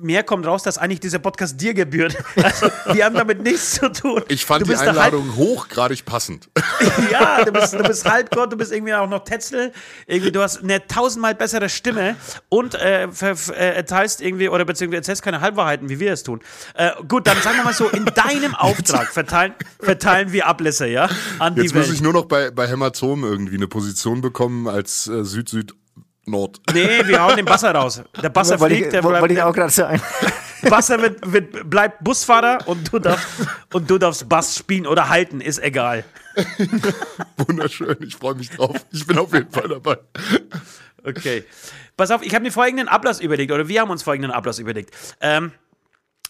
mehr kommt raus, dass eigentlich dieser Podcast dir gebührt. [LAUGHS] Also, wir haben damit nichts zu tun. ich fand die der Einladung hochgradig passend. Halb, [LAUGHS] [LAUGHS] ja, du bist, du bist Halbgott, du bist irgendwie auch noch Tetzel. Irgendwie, du hast eine tausendmal bessere Stimme und äh, äh, erteilst irgendwie oder beziehungsweise erzählst keine Halbwahrheiten, wie wir es tun. Äh, gut, dann sagen wir mal so, in deinem Auftrag verteilen, verteilen wir Ablässe, ja, an die Jetzt Welt. muss ich nur noch bei, bei Hämatom irgendwie eine Position bekommen als äh, Süd-Süd-Nord. Nee, wir hauen den Basser raus. Der Basser Wollte fliegt, ich, der wollte bleibt, ich auch gerade sagen. [LAUGHS] Basser wird, wird, bleibt Busfahrer und du, darfst, und du darfst Bass spielen oder halten, ist egal. [LAUGHS] Wunderschön, ich freue mich drauf. Ich bin auf jeden Fall dabei. Okay. Pass auf, ich habe mir folgenden Ablass überlegt, oder wir haben uns folgenden Ablass überlegt. Ähm,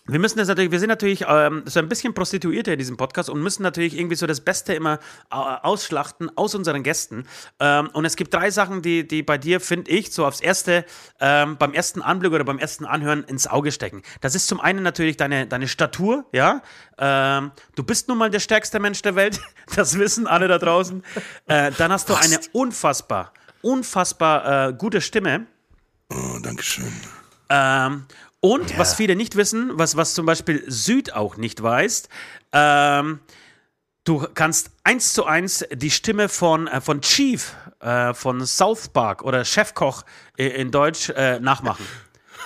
wir müssen das natürlich, wir sind natürlich ähm, so ein bisschen Prostituierte in diesem Podcast und müssen natürlich irgendwie so das Beste immer äh, ausschlachten aus unseren Gästen. Ähm, und es gibt drei Sachen, die, die bei dir, finde ich, so aufs erste, ähm, beim ersten Anblick oder beim ersten Anhören ins Auge stecken. Das ist zum einen natürlich deine, deine Statur, ja. Ähm, du bist nun mal der stärkste Mensch der Welt, [LAUGHS] das wissen alle da draußen. Äh, dann hast du eine unfassbar, unfassbar äh, gute Stimme. Oh, Dankeschön. Ähm, und was viele nicht wissen, was, was zum Beispiel Süd auch nicht weiß, ähm, du kannst eins zu eins die Stimme von, äh, von Chief äh, von South Park oder Chefkoch i- in Deutsch äh, nachmachen.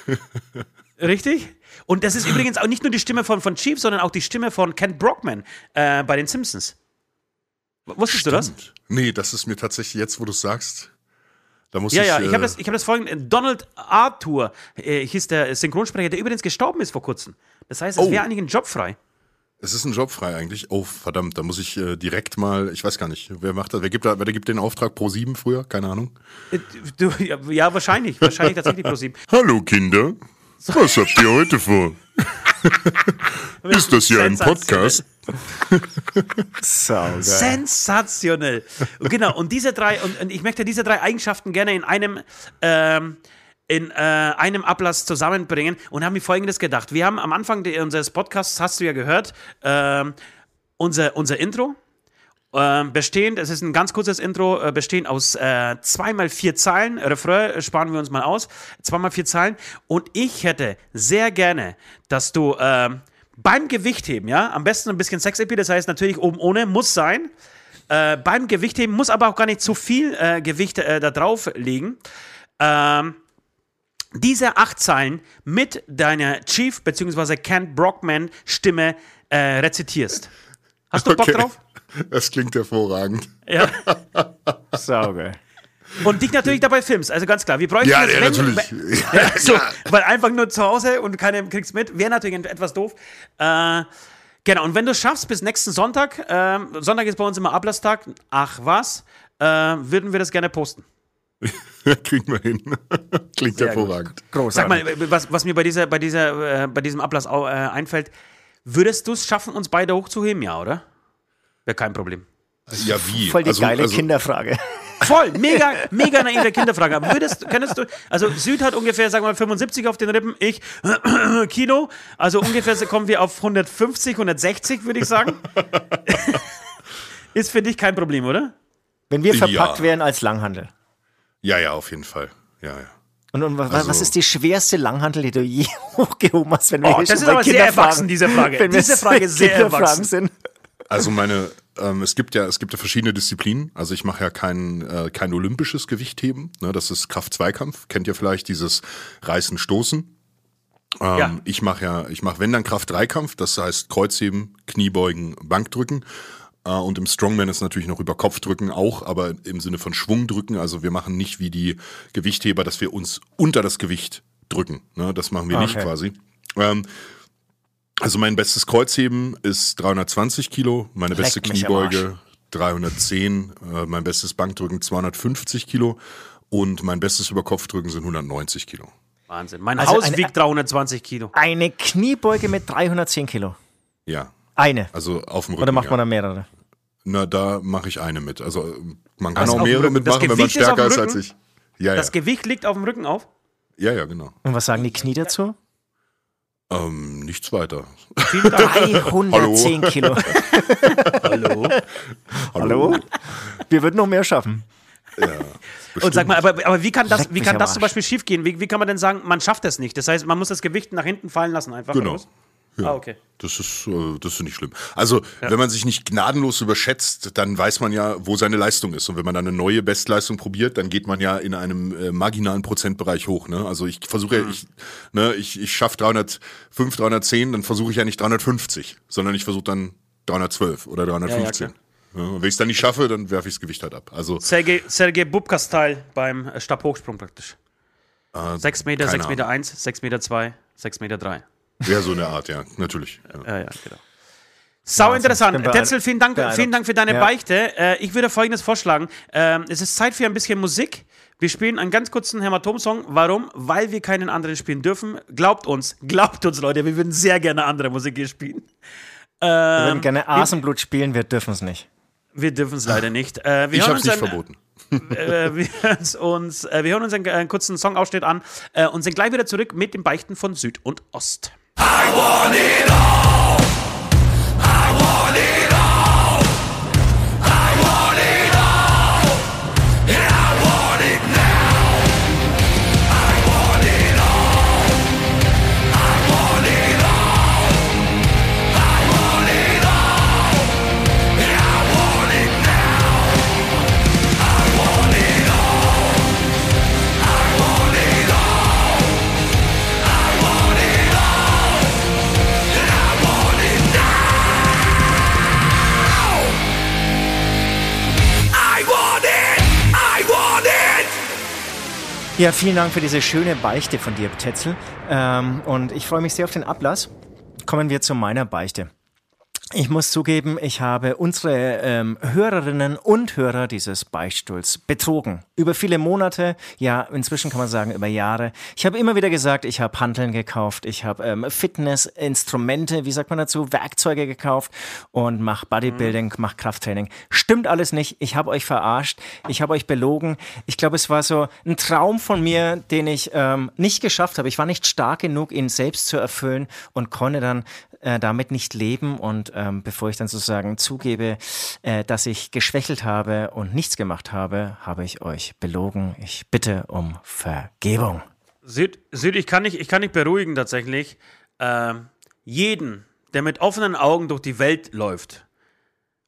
[LAUGHS] Richtig? Und das ist übrigens auch nicht nur die Stimme von, von Chief, sondern auch die Stimme von Kent Brockman äh, bei den Simpsons. Wusstest du das? Stimmt. Nee, das ist mir tatsächlich jetzt, wo du es sagst. Da muss Ja, ich. ja, ich äh, habe das, ich hab das vorhin. Donald Arthur äh, hieß der Synchronsprecher, der übrigens gestorben ist vor kurzem. Das heißt, es Oh. wäre eigentlich ein Job frei. Es ist ein Job frei eigentlich. Oh, verdammt, da muss ich äh, direkt mal, ich weiß gar nicht, wer macht das? Wer gibt, da, wer gibt den Auftrag pro sieben früher? Keine Ahnung. Äh, Du, ja, ja, wahrscheinlich. Wahrscheinlich tatsächlich pro sieben. [LAUGHS] Hallo Kinder, was habt ihr heute vor? [LAUGHS] [LAUGHS] Ist das hier ein Podcast? So, geil. Sensationell. Genau, und diese drei, und, und ich möchte diese drei Eigenschaften gerne in einem, ähm, in äh, einem Ablass zusammenbringen und haben mir folgendes gedacht. Wir haben am Anfang unseres Podcasts, hast du ja gehört, ähm, unser, unser Intro. Ähm, bestehend, es ist ein ganz kurzes Intro, äh, bestehend aus äh, zweimal vier Zeilen. Refrain äh, sparen wir uns mal aus. Zweimal vier Zeilen. Und ich hätte sehr gerne, dass du ähm, beim Gewichtheben, ja, am besten ein bisschen Sex-Appeal, das heißt natürlich oben ohne, muss sein. Äh, beim Gewichtheben muss aber auch gar nicht zu viel äh, Gewicht da drauf legen. Ähm, diese acht Zeilen mit deiner Chief bzw. Kent Brockman Stimme rezitierst. Hast du Bock Okay. drauf? Das klingt hervorragend. Ja. [LAUGHS] Geil. Und dich natürlich dabei filmst, also ganz klar. Wir bräuchten Ja, das, ja, wenn- natürlich. [LAUGHS] Ja, so, weil einfach nur zu Hause und keiner kriegt's mit, wäre natürlich etwas doof. Äh, genau, und wenn du es schaffst bis nächsten Sonntag, ähm, Sonntag ist bei uns immer Ablasstag, ach was, äh, würden wir das gerne posten. Kriegen wir hin. [LAUGHS] Klingt hervorragend. Sag Großartig. mal, was, was mir bei, dieser, bei, dieser, äh, bei diesem Ablass äh, einfällt, würdest du es schaffen, uns beide hochzuheben, ja, oder? Wäre kein Problem. Ja, wie? Voll die Also- geile also- Kinderfrage. [LAUGHS] Voll, mega, mega naive Kinderfrage. Aber würdest, könntest du, also Süd hat ungefähr, sagen wir mal, 75 auf den Rippen, ich [CLEARS THROAT] Kino, also ungefähr kommen wir auf 150, 160, würde ich sagen. [LAUGHS] Ist für dich kein Problem, oder? Wenn wir verpackt Ja. wären als Langhandel. Ja, ja, auf jeden Fall. Ja, ja. Und, und Also- was ist die schwerste Langhandel, die du je [LAUGHS] hochgehoben hast, wenn wir Oh, hier das schon ist bei aber sehr erwachsen, diese Frage. Wenn wir Diese Frage ist sehr erwachsen. sind. Also meine, ähm, es gibt ja, es gibt ja verschiedene Disziplinen. Also ich mache ja kein, äh, kein olympisches Gewichtheben. Ne? Das ist Kraft-Zweikampf. Kennt ihr vielleicht dieses Reißen, Stoßen? Ähm, Ja. Ich mache ja, ich mache wenn dann Kraft-Dreikampf. Das heißt Kreuzheben, Kniebeugen, Bankdrücken. Äh, und im Strongman ist natürlich noch über Kopfdrücken auch, aber im Sinne von Schwungdrücken. Also wir machen nicht wie die Gewichtheber, dass wir uns unter das Gewicht drücken. Ne? Das machen wir nicht Okay. quasi. Ähm, also mein bestes Kreuzheben ist 320 Kilo, meine beste Leck Kniebeuge 310, äh, mein bestes Bankdrücken 250 Kilo und mein bestes Überkopfdrücken sind 190 Kilo. Wahnsinn. Mein Also Haus eine- wiegt 320 Kilo. Eine Kniebeuge mit 310 Kilo. Ja, Eine. also auf dem Rücken. Oder macht man ja. da mehrere? Na, da mache ich eine mit. Also äh, man kann Also auch mehrere mitmachen, wenn man ist stärker dem ist als ich. Ja, ja, Das Gewicht liegt auf dem Rücken auf. ja, ja, genau. Und was sagen die Knie dazu? Ähm, nichts weiter. Vielen Dank. 310 Kilo. [LAUGHS] Hallo. Hallo? Wir würden noch mehr schaffen. Und sag mal, aber, aber wie kann das, Leck wie kann das zum. Beispiel schiefgehen? Wie, wie kann man denn sagen, man schafft es nicht? Das heißt, man muss das Gewicht nach hinten fallen lassen einfach. Genau. Ja. Ah, okay. Das ist, äh, das ist nicht schlimm. Also, wenn man sich nicht gnadenlos überschätzt, dann weiß man ja, wo seine Leistung ist. Und wenn man dann eine neue Bestleistung probiert, dann geht man ja in einem äh, marginalen Prozentbereich hoch. Ne? Also ich versuche Mhm. ja, ich, ne, ich, ich schaffe 305, 310, dann versuche ich ja nicht 350, sondern ich versuche dann 312 oder 315. Ja, und wenn ich es dann nicht schaffe, dann werfe ich das Gewicht halt ab. Also Sergei, Sergei Bubka-Style beim äh, Stabhochsprung praktisch. äh, 6 Meter, keine 6 Meter 1, 6 Meter 2, 6 Meter 3. Ja, so eine Art, ja, natürlich. Ja. Ja, ja, genau. Sau interessant. Tetzel, vielen Dank, vielen Dank für deine Ja. Beichte. Äh, ich würde folgendes vorschlagen. Ähm, es ist Zeit für ein bisschen Musik. Wir spielen einen ganz kurzen Hämatom-Song. Warum? Weil wir keinen anderen spielen dürfen. Glaubt uns, [LAUGHS] glaubt uns, Leute, wir würden sehr gerne andere Musik hier spielen. Wir Ähm, würden gerne Asenblut spielen, wir dürfen es nicht. Wir dürfen es leider nicht. Äh, wir Ich habe es nicht verboten. [LAUGHS] äh, wir, hören uns, äh, wir hören uns einen, einen kurzen Songausschnitt an äh, und sind gleich wieder zurück mit den Beichten von Süd und Ost. I want it all. Ja, vielen Dank für diese schöne Beichte von dir, Tetzel. Ähm, und ich freue mich sehr auf den Ablass. Kommen wir zu meiner Beichte. Ich muss zugeben, ich habe unsere ähm, Hörerinnen und Hörer dieses Beichtstuhls betrogen. Über viele Monate, ja, inzwischen kann man sagen über Jahre. Ich habe immer wieder gesagt, ich habe Hanteln gekauft, ich habe ähm, Fitnessinstrumente, wie sagt man dazu, Werkzeuge gekauft und mache Bodybuilding, mache Krafttraining. Stimmt alles nicht. Ich habe euch verarscht, ich habe euch belogen. Ich glaube, es war so ein Traum von mir, den ich ähm, nicht geschafft habe. Ich war nicht stark genug, ihn selbst zu erfüllen und konnte dann äh, damit nicht leben. Und ähm, bevor ich dann sozusagen zugebe, äh, dass ich geschwächelt habe und nichts gemacht habe, habe ich euch belogen. Ich bitte um Vergebung. Süd, Süd ich, kann nicht, ich kann nicht beruhigen tatsächlich. Ähm, jeden, der mit offenen Augen durch die Welt läuft,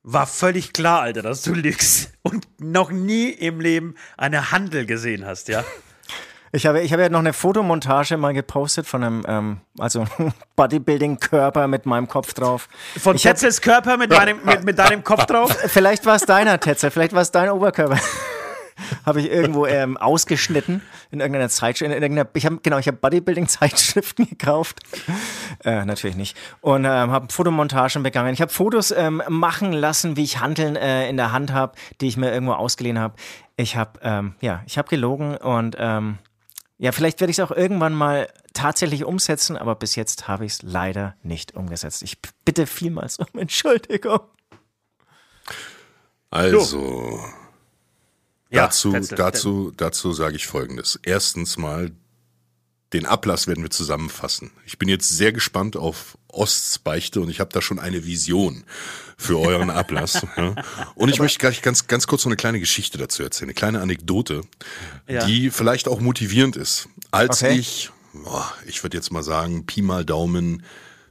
war völlig klar, Alter, dass du lügst und noch nie im Leben eine Handel gesehen hast, ja? Ich habe, ich habe ja noch eine Fotomontage mal gepostet von einem, ähm, also [LAUGHS] Bodybuilding-Körper mit meinem Kopf drauf. Von Ich hab- Tetzels Körper mit, deinem, mit, mit deinem Kopf drauf. [LAUGHS] Vielleicht war es deiner, Tetzel, vielleicht war es dein Oberkörper. [LAUGHS] habe ich irgendwo ähm, ausgeschnitten in irgendeiner Zeitschrift. In irgendeiner, ich habe genau, ich habe Bodybuilding-Zeitschriften gekauft. Äh, natürlich nicht. Und ähm, habe Fotomontagen begangen. Ich habe Fotos ähm, machen lassen, wie ich Handeln äh, in der Hand habe, die ich mir irgendwo ausgeliehen habe. Ich habe ähm, ja, ich habe gelogen und ähm, ja, vielleicht werde ich es auch irgendwann mal tatsächlich umsetzen, aber bis jetzt habe ich es leider nicht umgesetzt. Ich bitte vielmals um Entschuldigung. Also, Ja, dazu, dazu, dazu sage ich Folgendes. Erstens mal, den Ablass werden wir zusammenfassen. Ich bin jetzt sehr gespannt auf Osts Beichte und ich habe da schon eine Vision für euren Ablass. [LAUGHS] ja. Und ich möchte gleich ganz, ganz kurz noch eine kleine Geschichte dazu erzählen, eine kleine Anekdote, Ja. die vielleicht auch motivierend ist. Als Okay. ich, boah, ich würde jetzt mal sagen, Pi mal Daumen,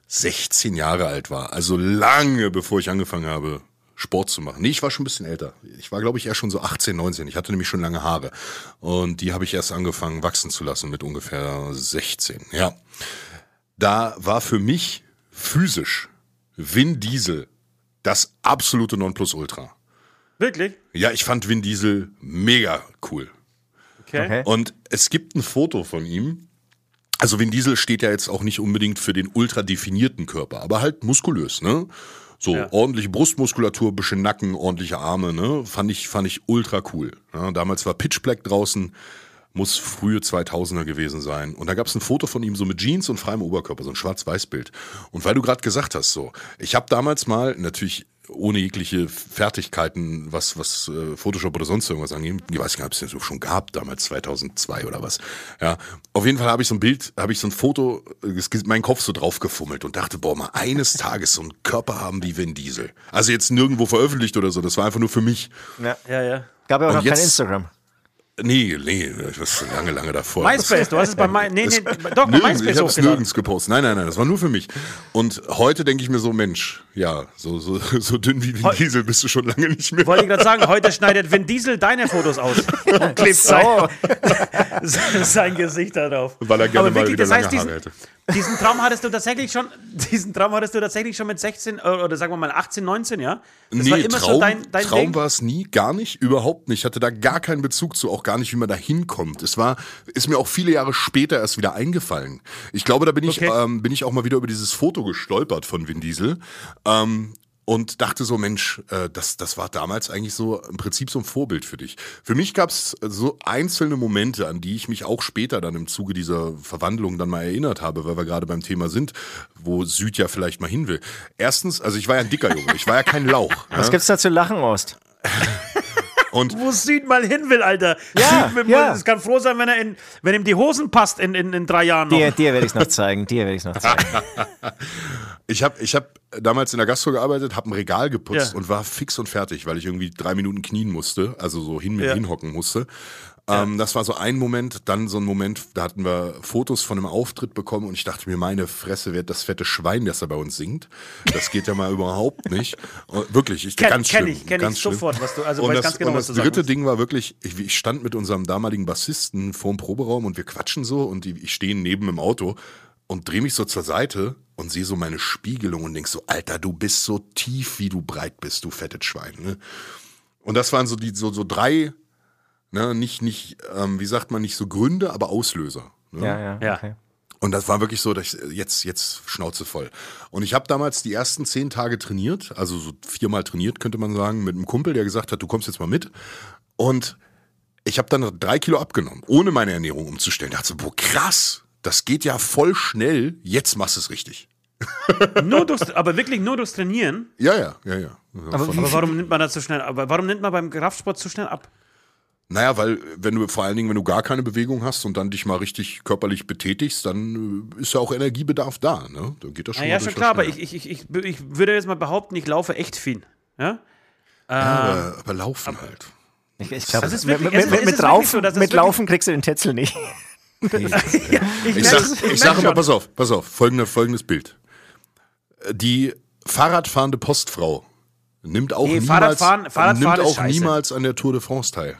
16 Jahre alt war, also lange bevor ich angefangen habe, Sport zu machen. Nee, ich war schon ein bisschen älter. Ich war, glaube ich, eher schon so 18, 19. Ich hatte nämlich schon lange Haare. Und die habe ich erst angefangen wachsen zu lassen mit ungefähr 16. Ja. Da war für mich physisch Vin Diesel das absolute Nonplusultra. Wirklich? Ja, ich fand Vin Diesel mega cool. Okay. Okay. Und es gibt ein Foto von ihm. Also Vin Diesel steht ja jetzt auch nicht unbedingt für den ultra definierten Körper, aber halt muskulös, ne? So Ja. ordentliche Brustmuskulatur, bisschen Nacken, ordentliche Arme, ne? Fand ich, fand ich ultra cool. Ja, damals war Pitch Black draußen, muss frühe 2000er gewesen sein. Und da gab es ein Foto von ihm so mit Jeans und freiem Oberkörper, so ein Schwarz-Weiß-Bild. Und weil du gerade gesagt hast, so, ich habe damals mal natürlich ohne jegliche Fertigkeiten, was, was äh, Photoshop oder sonst irgendwas angeht. Ich weiß gar nicht, ob es das schon gab, damals 2002 oder was. Ja, auf jeden Fall habe ich so ein Bild, habe ich so ein Foto, äh, meinen Kopf so drauf gefummelt und dachte, boah, mal eines [LAUGHS] Tages so einen Körper haben wie Vin Diesel. Also jetzt nirgendwo veröffentlicht oder so, das war einfach nur für mich. Ja. Ja, ja. Gab ja auch Und noch kein jetzt- Instagram. Nee, nee, das war lange, lange davor. MySpace, du hast es bei My, nee, nee, doch, Nirgends, MySpace ich habe es nirgends gepostet. Nein, nein, nein, das war nur für mich. Und heute denke ich mir so, Mensch, ja, so, so, [LAUGHS] so dünn wie Vin Diesel bist du schon lange nicht mehr. Wollte ich gerade sagen, heute schneidet Vin Diesel deine Fotos aus und [LAUGHS] klebt sein, [LAUGHS] sein Gesicht darauf. Weil er gerne Aber mal wirklich, wieder das heißt, lange diesen, Haare hätte. Diesen Traum hattest du tatsächlich schon, diesen Traum hattest du tatsächlich schon mit 16 äh, oder sagen wir mal 18, 19, ja? Das nee, war immer Traum, so dein, dein Traum war es nie, gar nicht, überhaupt nicht. Ich hatte da gar keinen Bezug zu, auch gar nicht, wie man da hinkommt. Es war, ist mir auch viele Jahre später erst wieder eingefallen. Ich glaube, da bin ich, Okay. ähm, bin ich auch mal wieder über dieses Foto gestolpert von Vin Diesel. Ähm, und dachte so, Mensch, äh, das, das war damals eigentlich so im Prinzip so ein Vorbild für dich. Für mich gab es so einzelne Momente, an die ich mich auch später dann im Zuge dieser Verwandlung dann mal erinnert habe, weil wir gerade beim Thema sind, wo Süd ja vielleicht mal hin will. Erstens, also ich war ja ein dicker Junge, ich war ja kein Lauch. Was ja? gibt's da zu lachen, Ost? [LAUGHS] Und Wo Süd mal hin will, Alter. Ja, Süd, ja. Es kann froh sein, wenn er in, wenn ihm die Hosen passt in, in, in drei Jahren noch. Dir, dir werde ich es noch zeigen. Dir werde ich es noch zeigen. [LAUGHS] ich habe ich hab damals in der Gastro gearbeitet, habe ein Regal geputzt Ja. und war fix und fertig, weil ich irgendwie drei Minuten knien musste, also so hin, Ja. hinhocken musste. Ähm, das war so ein Moment, dann so ein Moment, da hatten wir Fotos von einem Auftritt bekommen und ich dachte mir, meine Fresse wird das fette Schwein, das da bei uns singt. Das geht ja mal [LAUGHS] überhaupt nicht. Und wirklich, ich Kenn- ganz kenn schlimm. ich, kenn ich ganz schlimm. sofort, was du- also und das, ganz genau, und was das du sagen dritte. Ding war wirklich, ich, ich stand mit unserem damaligen Bassisten vor dem Proberaum und wir quatschen so und die, ich stehe neben im Auto und drehe mich so zur Seite und sehe so meine Spiegelung und denk so, Alter, du bist so tief, wie du breit bist, du fettes Schwein. Ne? Und das waren so die so, so drei, ne, nicht, nicht, ähm, wie sagt man, nicht so Gründe, aber Auslöser. Ne? Ja, ja. Ja. Okay. Und das war wirklich so, dass ich, jetzt, jetzt Schnauze voll. Und ich habe damals die ersten zehn Tage trainiert, also so viermal trainiert, könnte man sagen, mit einem Kumpel, der gesagt hat, du kommst jetzt mal mit. Und ich habe dann drei Kilo abgenommen, ohne meine Ernährung umzustellen. Ich dachte so, boah, krass, das geht ja voll schnell, jetzt machst du es richtig. [LAUGHS] Nur durchs, aber wirklich nur durchs Trainieren. Ja, ja, ja, ja. Aber Aber warum nimmt man das so schnell aber Warum nimmt man beim Kraftsport so schnell ab? Naja, weil wenn du vor allen Dingen, wenn du gar keine Bewegung hast und dann dich mal richtig körperlich betätigst, dann äh, ist ja auch Energiebedarf da. Ne? Da geht das schon ja, mal schon klar, aber ich, ich, ich, ich, ich würde jetzt mal behaupten, ich laufe echt viel. Ja? aber, aber laufen halt. Ich, ich glaube, ist mit, wirklich- mit, mit, mit, Laufen, so, mit Laufen kriegst du den Tetzel nicht. [LAUGHS] Ich, [LAUGHS] Ich sag, ich ich merk sag immer, pass auf, pass auf, folgende, folgendes Bild. Die Fahrradfahrende Postfrau nimmt auch Nee, niemals, Fahrradfahren- Fahrradfahren nimmt auch scheiße. niemals an der Tour de France teil.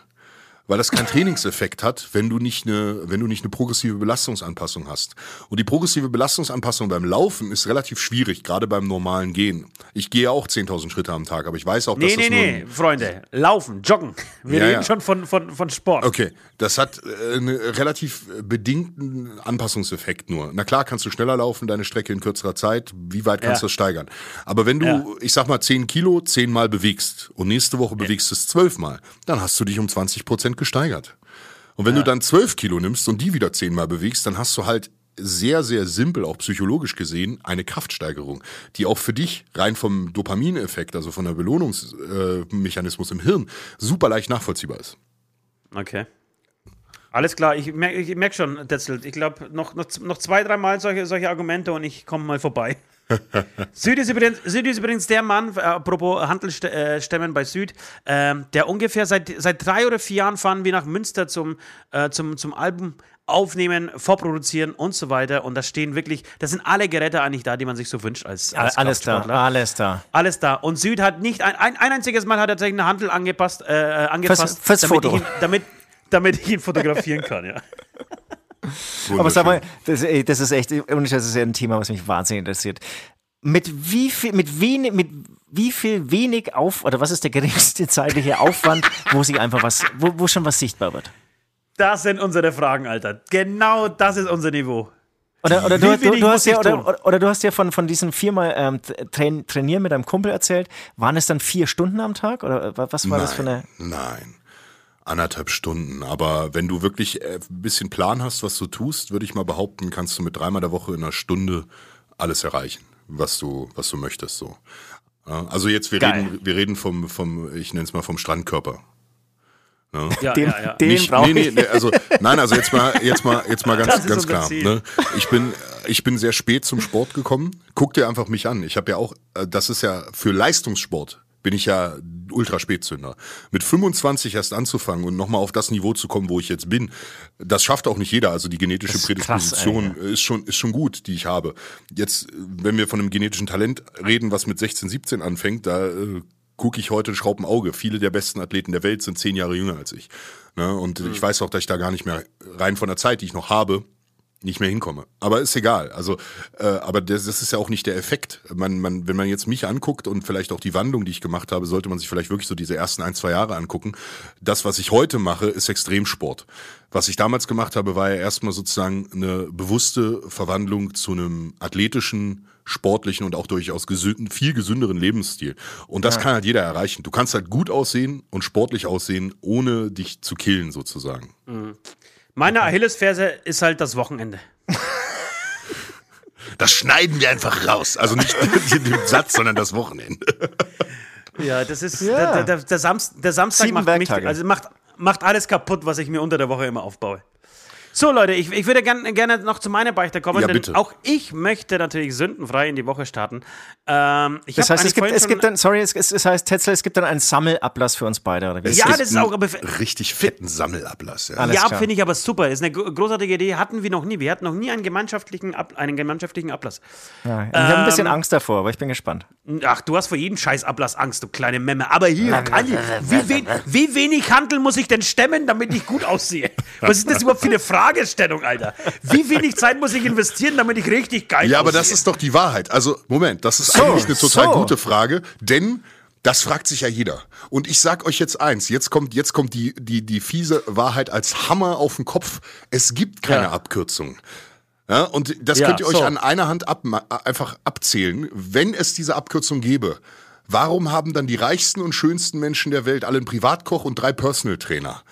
Weil das keinen Trainingseffekt hat, wenn du nicht eine, wenn du nicht eine progressive Belastungsanpassung hast. Und die progressive Belastungsanpassung beim Laufen ist relativ schwierig, gerade beim normalen Gehen. Ich gehe auch 10.000 Schritte am Tag, aber ich weiß auch, dass Nee, das nee, nur nee, Freunde. Laufen, joggen. Wir Ja, reden ja. schon von, von, von Sport. Okay, das hat äh, einen relativ äh, bedingten Anpassungseffekt nur. Na klar, kannst du schneller laufen, deine Strecke in kürzerer Zeit. Wie weit kannst Ja. du das steigern? Aber wenn du, ich sag mal, 10 Kilo zehnmal bewegst und nächste Woche bewegst du es zwölfmal, dann hast du dich um 20 Prozent gesteigert. Und wenn du dann 12 Kilo nimmst und die wieder zehnmal bewegst, dann hast du halt sehr, sehr simpel, auch psychologisch gesehen, eine Kraftsteigerung, die auch für dich rein vom Dopamineffekt, also von der Belohnungsmechanismus im Hirn, super leicht nachvollziehbar ist. Okay. Alles klar, ich merke merk schon, Detzel. Ich glaube, noch, noch, noch zwei, dreimal solche, solche Argumente und ich komme mal vorbei. [LAUGHS] Süd, ist übrigens, Süd ist übrigens der Mann, äh, apropos Handelsstämmen bei Süd, äh, der ungefähr seit, seit drei oder vier Jahren fahren wir nach Münster zum, äh, zum, zum Album aufnehmen, vorproduzieren und so weiter. Und da stehen wirklich, das sind alle Geräte eigentlich da, die man sich so wünscht als, als Alles da, alles da. Alles da. Und Süd hat nicht, ein, ein, ein einziges Mal hat er tatsächlich eine Handel angepasst, äh, angepasst Fürs- fürs damit, Foto. Ich ihn, damit, damit ich ihn fotografieren kann, ja. [LAUGHS] Aber sag mal, das, ey, das ist echt, und das ist ja ein Thema, was mich wahnsinnig interessiert. Mit wie viel, mit wenig, mit wie viel wenig auf, oder was ist der geringste zeitliche Aufwand, wo sich einfach was, wo, wo schon was sichtbar wird? Das sind unsere Fragen, Alter. Genau das ist unser Niveau. Oder, oder, du, du, du hast ja, oder, oder, du hast ja von, von diesen viermal ähm, train, Trainieren mit deinem Kumpel erzählt. Waren es dann vier Stunden am Tag? Oder wa- was war das für eine. Nein. Anderthalb Stunden. Aber wenn du wirklich äh, ein bisschen Plan hast, was du tust, würde ich mal behaupten, kannst du mit dreimal der Woche in einer Stunde alles erreichen, was du, was du möchtest. So. Also jetzt, wir Geil. reden, wir reden vom, vom, ich nenne es mal vom Strandkörper. Ja, Den, ja, ja. den Nicht, nee, nee, ich. nee, also nein, also jetzt mal, jetzt mal, jetzt mal [LAUGHS] ganz, ganz klar. Ne? Ich bin, ich bin sehr spät zum Sport gekommen. Guck dir einfach mich an. Ich habe ja auch, äh, das ist ja für Leistungssport bin ich ja Ultraspätzünder. Mit 25 erst anzufangen und nochmal auf das Niveau zu kommen, wo ich jetzt bin, das schafft auch nicht jeder. Also die genetische ist krass, Prädisposition ist schon ist schon gut, die ich habe. Jetzt, wenn wir von einem genetischen Talent reden, was mit 16, 17 anfängt, da äh, gucke ich heute Schraub im Auge. Viele der besten Athleten der Welt sind zehn Jahre jünger als ich. Ne? Und ich weiß auch, dass ich da gar nicht mehr rein von der Zeit, die ich noch habe, nicht mehr hinkomme. Aber ist egal. Also, äh, aber das, das ist ja auch nicht der Effekt. Man, man, wenn man jetzt mich anguckt und vielleicht auch die Wandlung, die ich gemacht habe, sollte man sich vielleicht wirklich so diese ersten ein, zwei Jahre angucken. Das, was ich heute mache, ist Extremsport. Was ich damals gemacht habe, war ja erstmal sozusagen eine bewusste Verwandlung zu einem athletischen, sportlichen und auch durchaus gesünden, viel gesünderen Lebensstil. Und das kann halt jeder erreichen. Du kannst halt gut aussehen und sportlich aussehen, ohne dich zu killen sozusagen. Meine Achillesferse ist halt das Wochenende. [LAUGHS] Das schneiden wir einfach raus. Also nicht [LAUGHS] den Satz, sondern das Wochenende. Ja, das ist Ja. Der, der, der, Samst, der Samstag Sieben macht mich, also macht, macht alles kaputt, was ich mir unter der Woche immer aufbaue. So, Leute, ich, ich würde gern, gerne noch zu meiner Beichte kommen, Ja, denn bitte. auch ich möchte natürlich sündenfrei in die Woche starten. Ähm, ich Das heißt, es gibt, es gibt dann, sorry, es, es, es heißt, Tetzel, es gibt dann einen Sammelablass für uns beide, oder wie? Ja, das ist auch aber- richtig fetten Sammelablass. Ja. Ja, finde ich aber super. Ist eine gro- großartige Idee. Hatten wir noch nie. Wir hatten noch nie einen gemeinschaftlichen, Ab einen gemeinschaftlichen Ablass. Ja, ich habe ein bisschen Ähm, Angst davor, aber ich bin gespannt. Ach, du hast vor jedem scheiß Ablass Angst, du kleine Memme. Aber hier, Andi, wie, wen, wie wenig Handel muss ich denn stemmen, damit ich gut aussehe? Was ist das überhaupt für eine Fragestellung, Alter? Wie wenig Zeit muss ich investieren, damit ich richtig geil Ja, aber aussehe? das ist doch die Wahrheit. Also, Moment, das ist eigentlich eine total so. gute Frage, denn das fragt sich ja jeder. Und ich sag euch jetzt eins, jetzt kommt, jetzt kommt die, die, die fiese Wahrheit als Hammer auf den Kopf. Es gibt keine Ja. Abkürzung. Ja, und das Ja, könnt ihr euch so. an einer Hand ab, einfach abzählen. Wenn es diese Abkürzung gäbe, warum haben dann die reichsten und schönsten Menschen der Welt alle einen Privatkoch und drei Personal Trainer?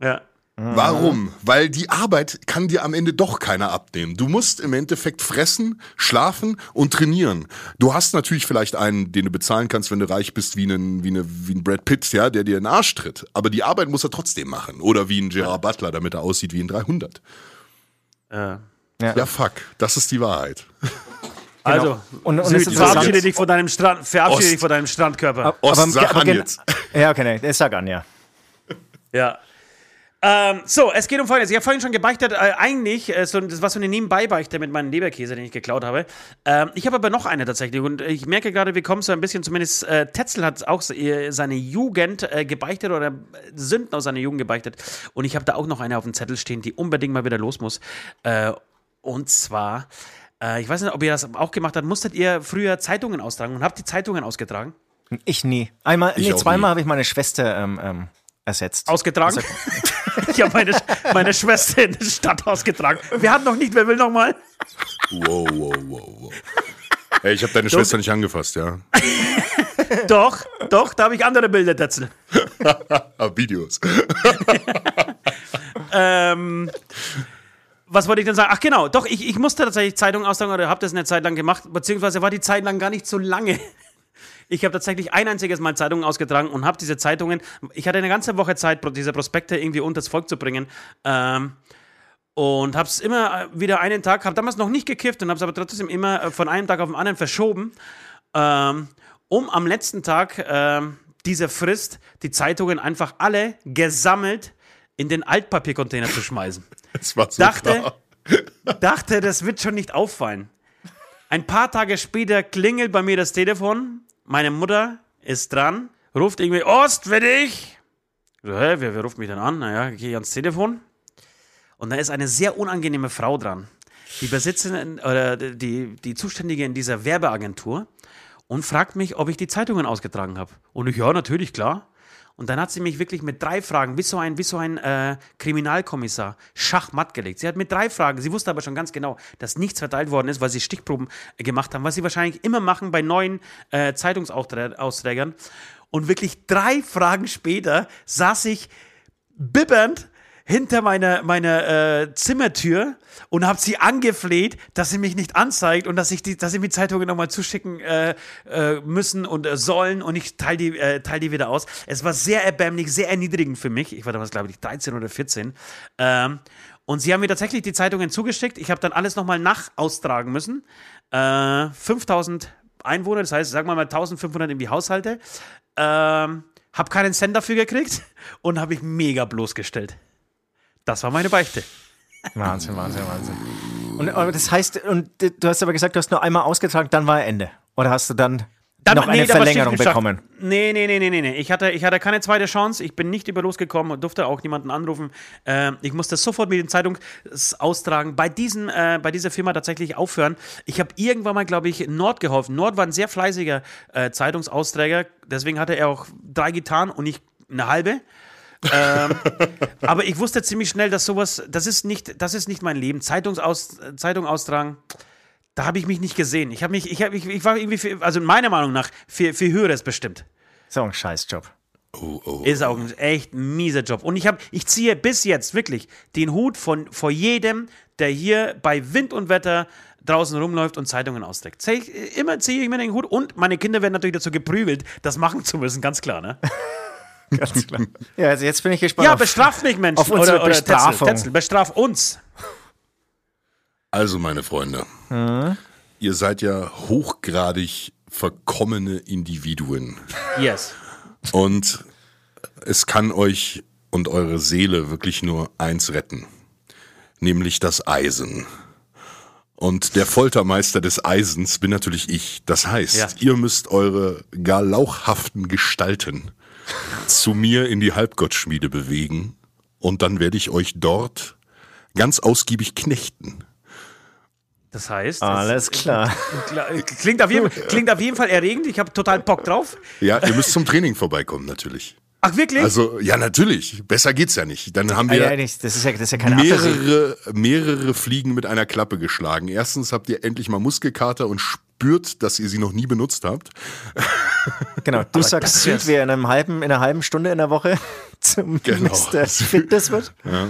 Ja. Warum? Weil die Arbeit kann dir am Ende doch keiner abnehmen. Du musst im Endeffekt fressen, schlafen und trainieren. Du hast natürlich vielleicht einen, den du bezahlen kannst, wenn du reich bist, wie einen, wie eine, wie ein Brad Pitt, ja, der dir in den Arsch tritt. Aber die Arbeit muss er trotzdem machen. Oder wie ein Gerard Butler, damit er aussieht wie ein 300. Äh, Ja, fuck. Das ist die Wahrheit. Also, Und- und Süd, verabschiede dich von deinem Strand, verabschiede Ost. dich von deinem Strandkörper. Ost, aber, sag aber an jetzt. Ja, okay, nee, sag an, ja. Ja. Ähm, so, es geht um Folgendes. Ich habe vorhin schon gebeichtet, äh, eigentlich, äh, so, das war so eine Nebenbei-Beichte mit meinem Leberkäse, den ich geklaut habe. Ähm, ich habe aber noch eine tatsächlich und ich merke gerade, wir kommen so ein bisschen, zumindest äh, Tetzel hat auch äh, seine Jugend äh, gebeichtet oder äh, Sünden aus seiner Jugend gebeichtet. Und ich habe da auch noch eine auf dem Zettel stehen, die unbedingt mal wieder los muss. Äh, und zwar, äh, ich weiß nicht, ob ihr das auch gemacht habt, musstet ihr früher Zeitungen austragen und habt die Zeitungen ausgetragen? Ich nie. Einmal, Ich nee, zweimal habe ich meine Schwester ähm, ähm, ersetzt. Ausgetragen? ich habe [LAUGHS] meine, meine Schwester in der Stadt ausgetragen. Wir hatten noch nicht, wer will noch mal? Wow, wow, wow, wow. Ey, ich habe deine Schwester nicht angefasst, ja. [LAUGHS] Doch, doch, da habe ich andere Bilder, Tetzel. [LAUGHS] Videos. Ähm, was wollte ich denn sagen? Ach genau, doch, ich, ich musste tatsächlich Zeitungen austragen oder habe das eine Zeit lang gemacht, beziehungsweise war die Zeit lang gar nicht so lange. Ich habe tatsächlich ein einziges Mal Zeitungen ausgetragen und habe diese Zeitungen, ich hatte eine ganze Woche Zeit, diese Prospekte irgendwie unters Volk zu bringen. Ähm, und habe es immer wieder einen Tag, habe damals noch nicht gekifft und habe es aber trotzdem immer äh, von einem Tag auf den anderen verschoben, ähm, um am letzten Tag ähm, dieser Frist die Zeitungen einfach alle gesammelt in den Altpapiercontainer zu schmeißen. [LAUGHS] Das war so dachte, klar. [LAUGHS] dachte, das wird schon nicht auffallen. Ein paar Tage später klingelt bei mir das Telefon. Meine Mutter ist dran, ruft irgendwie Ost für dich. Ich So, hä, wer, wer ruft mich denn an? Naja, gehe ich ans Telefon. Und da ist eine sehr unangenehme Frau dran. Die Besitzerin oder die, die Zuständige in dieser Werbeagentur und fragt mich, ob ich die Zeitungen ausgetragen habe. Und ich, ja, natürlich, klar. Und dann hat sie mich wirklich mit drei Fragen, wie so ein, wie so ein äh, Kriminalkommissar, schachmatt gelegt. Sie hat mit drei Fragen, sie wusste aber schon ganz genau, dass nichts verteilt worden ist, weil sie Stichproben äh, gemacht haben, was sie wahrscheinlich immer machen bei neuen äh, Zeitungsausträgern. Und wirklich drei Fragen später saß ich bibbernd hinter meiner, meiner äh, Zimmertür und habe sie angefleht, dass sie mich nicht anzeigt und dass ich die, dass sie mir Zeitungen nochmal zuschicken äh, äh, müssen und äh, sollen und ich teile die, äh, teil die wieder aus. Es war sehr erbärmlich, sehr erniedrigend für mich. Ich war damals, glaube ich, 13 oder 14. Ähm, und sie haben mir tatsächlich die Zeitungen zugeschickt. Ich habe dann alles nochmal nachaustragen müssen. Äh, 5000 Einwohner, das heißt, sagen wir mal 1500 irgendwie Haushalte. Ähm, hab keinen Cent dafür gekriegt [LAUGHS] und habe ich mega bloßgestellt. Das war meine Beichte. Wahnsinn, Wahnsinn, Wahnsinn. Und aber das heißt, und du hast aber gesagt, du hast nur einmal ausgetragen, dann war Ende. Oder hast du dann, Dann- noch eine nee, war Verlängerung bekommen? Nee, nee, nee, nee, nee. Ich hatte, ich hatte keine zweite Chance. Ich bin nicht über losgekommen und durfte auch niemanden anrufen. Ähm, ich musste sofort mit den Zeitungsaustragen bei, diesen, äh, bei dieser Firma tatsächlich aufhören. Ich habe irgendwann mal, glaube ich, Nord geholfen. Nord war ein sehr fleißiger äh, Zeitungsausträger. Deswegen hatte er auch drei Gitarren und nicht eine halbe. Ähm, [LAUGHS] aber ich wusste ziemlich schnell, dass sowas, das ist nicht, das ist nicht mein Leben. Zeitungsaus, Zeitung austragen, da habe ich mich nicht gesehen. Ich habe mich, ich, hab, ich, ich war irgendwie, für, also meiner Meinung nach, für, für Höheres bestimmt. So ein Scheißjob. Oh, oh. Ist auch ein echt mieser Job. Und ich habe, ich ziehe bis jetzt wirklich den Hut von vor jedem, der hier bei Wind und Wetter draußen rumläuft und Zeitungen austrägt. Zieh ich, immer ziehe ich mir den Hut und meine Kinder werden natürlich dazu geprügelt, das machen zu müssen, ganz klar, ne? [LAUGHS] [LAUGHS] Ganz klar. Ja, also jetzt bin ich gespannt. Ja, auf- bestraft mich, Menschen. auf unsere oder, oder Bestrafung. Tetzel, Tetzel, bestraf uns. Also, meine Freunde, ihr seid ja hochgradig verkommene Individuen. Yes. Und es kann euch und eure Seele wirklich nur eins retten, nämlich das Eisen. Und der Foltermeister des Eisens bin natürlich ich. Das heißt, Ja. ihr müsst eure gar lauchhaften Gestalten zu mir in die Halbgottschmiede bewegen und dann werde ich euch dort ganz ausgiebig knechten. Das heißt, Alles klar. das klingt auf, jeden, klingt auf jeden Fall erregend. Ich habe total Bock drauf. Ja, ihr müsst zum Training vorbeikommen natürlich. Ach, wirklich? Also, ja, natürlich. Besser geht's ja nicht. Dann haben wir ja, nicht. Das, ist ja, das ist ja keine Abwehrsicht. mehrere, mehrere Fliegen mit einer Klappe geschlagen. Erstens habt ihr endlich mal Muskelkater und spürt, dass ihr sie noch nie benutzt habt. [LAUGHS] Genau, du sagst, sind wir in, einem halben, in einer halben Stunde in der Woche [LAUGHS] zum Genau. Mr. Fitness wird? Ja.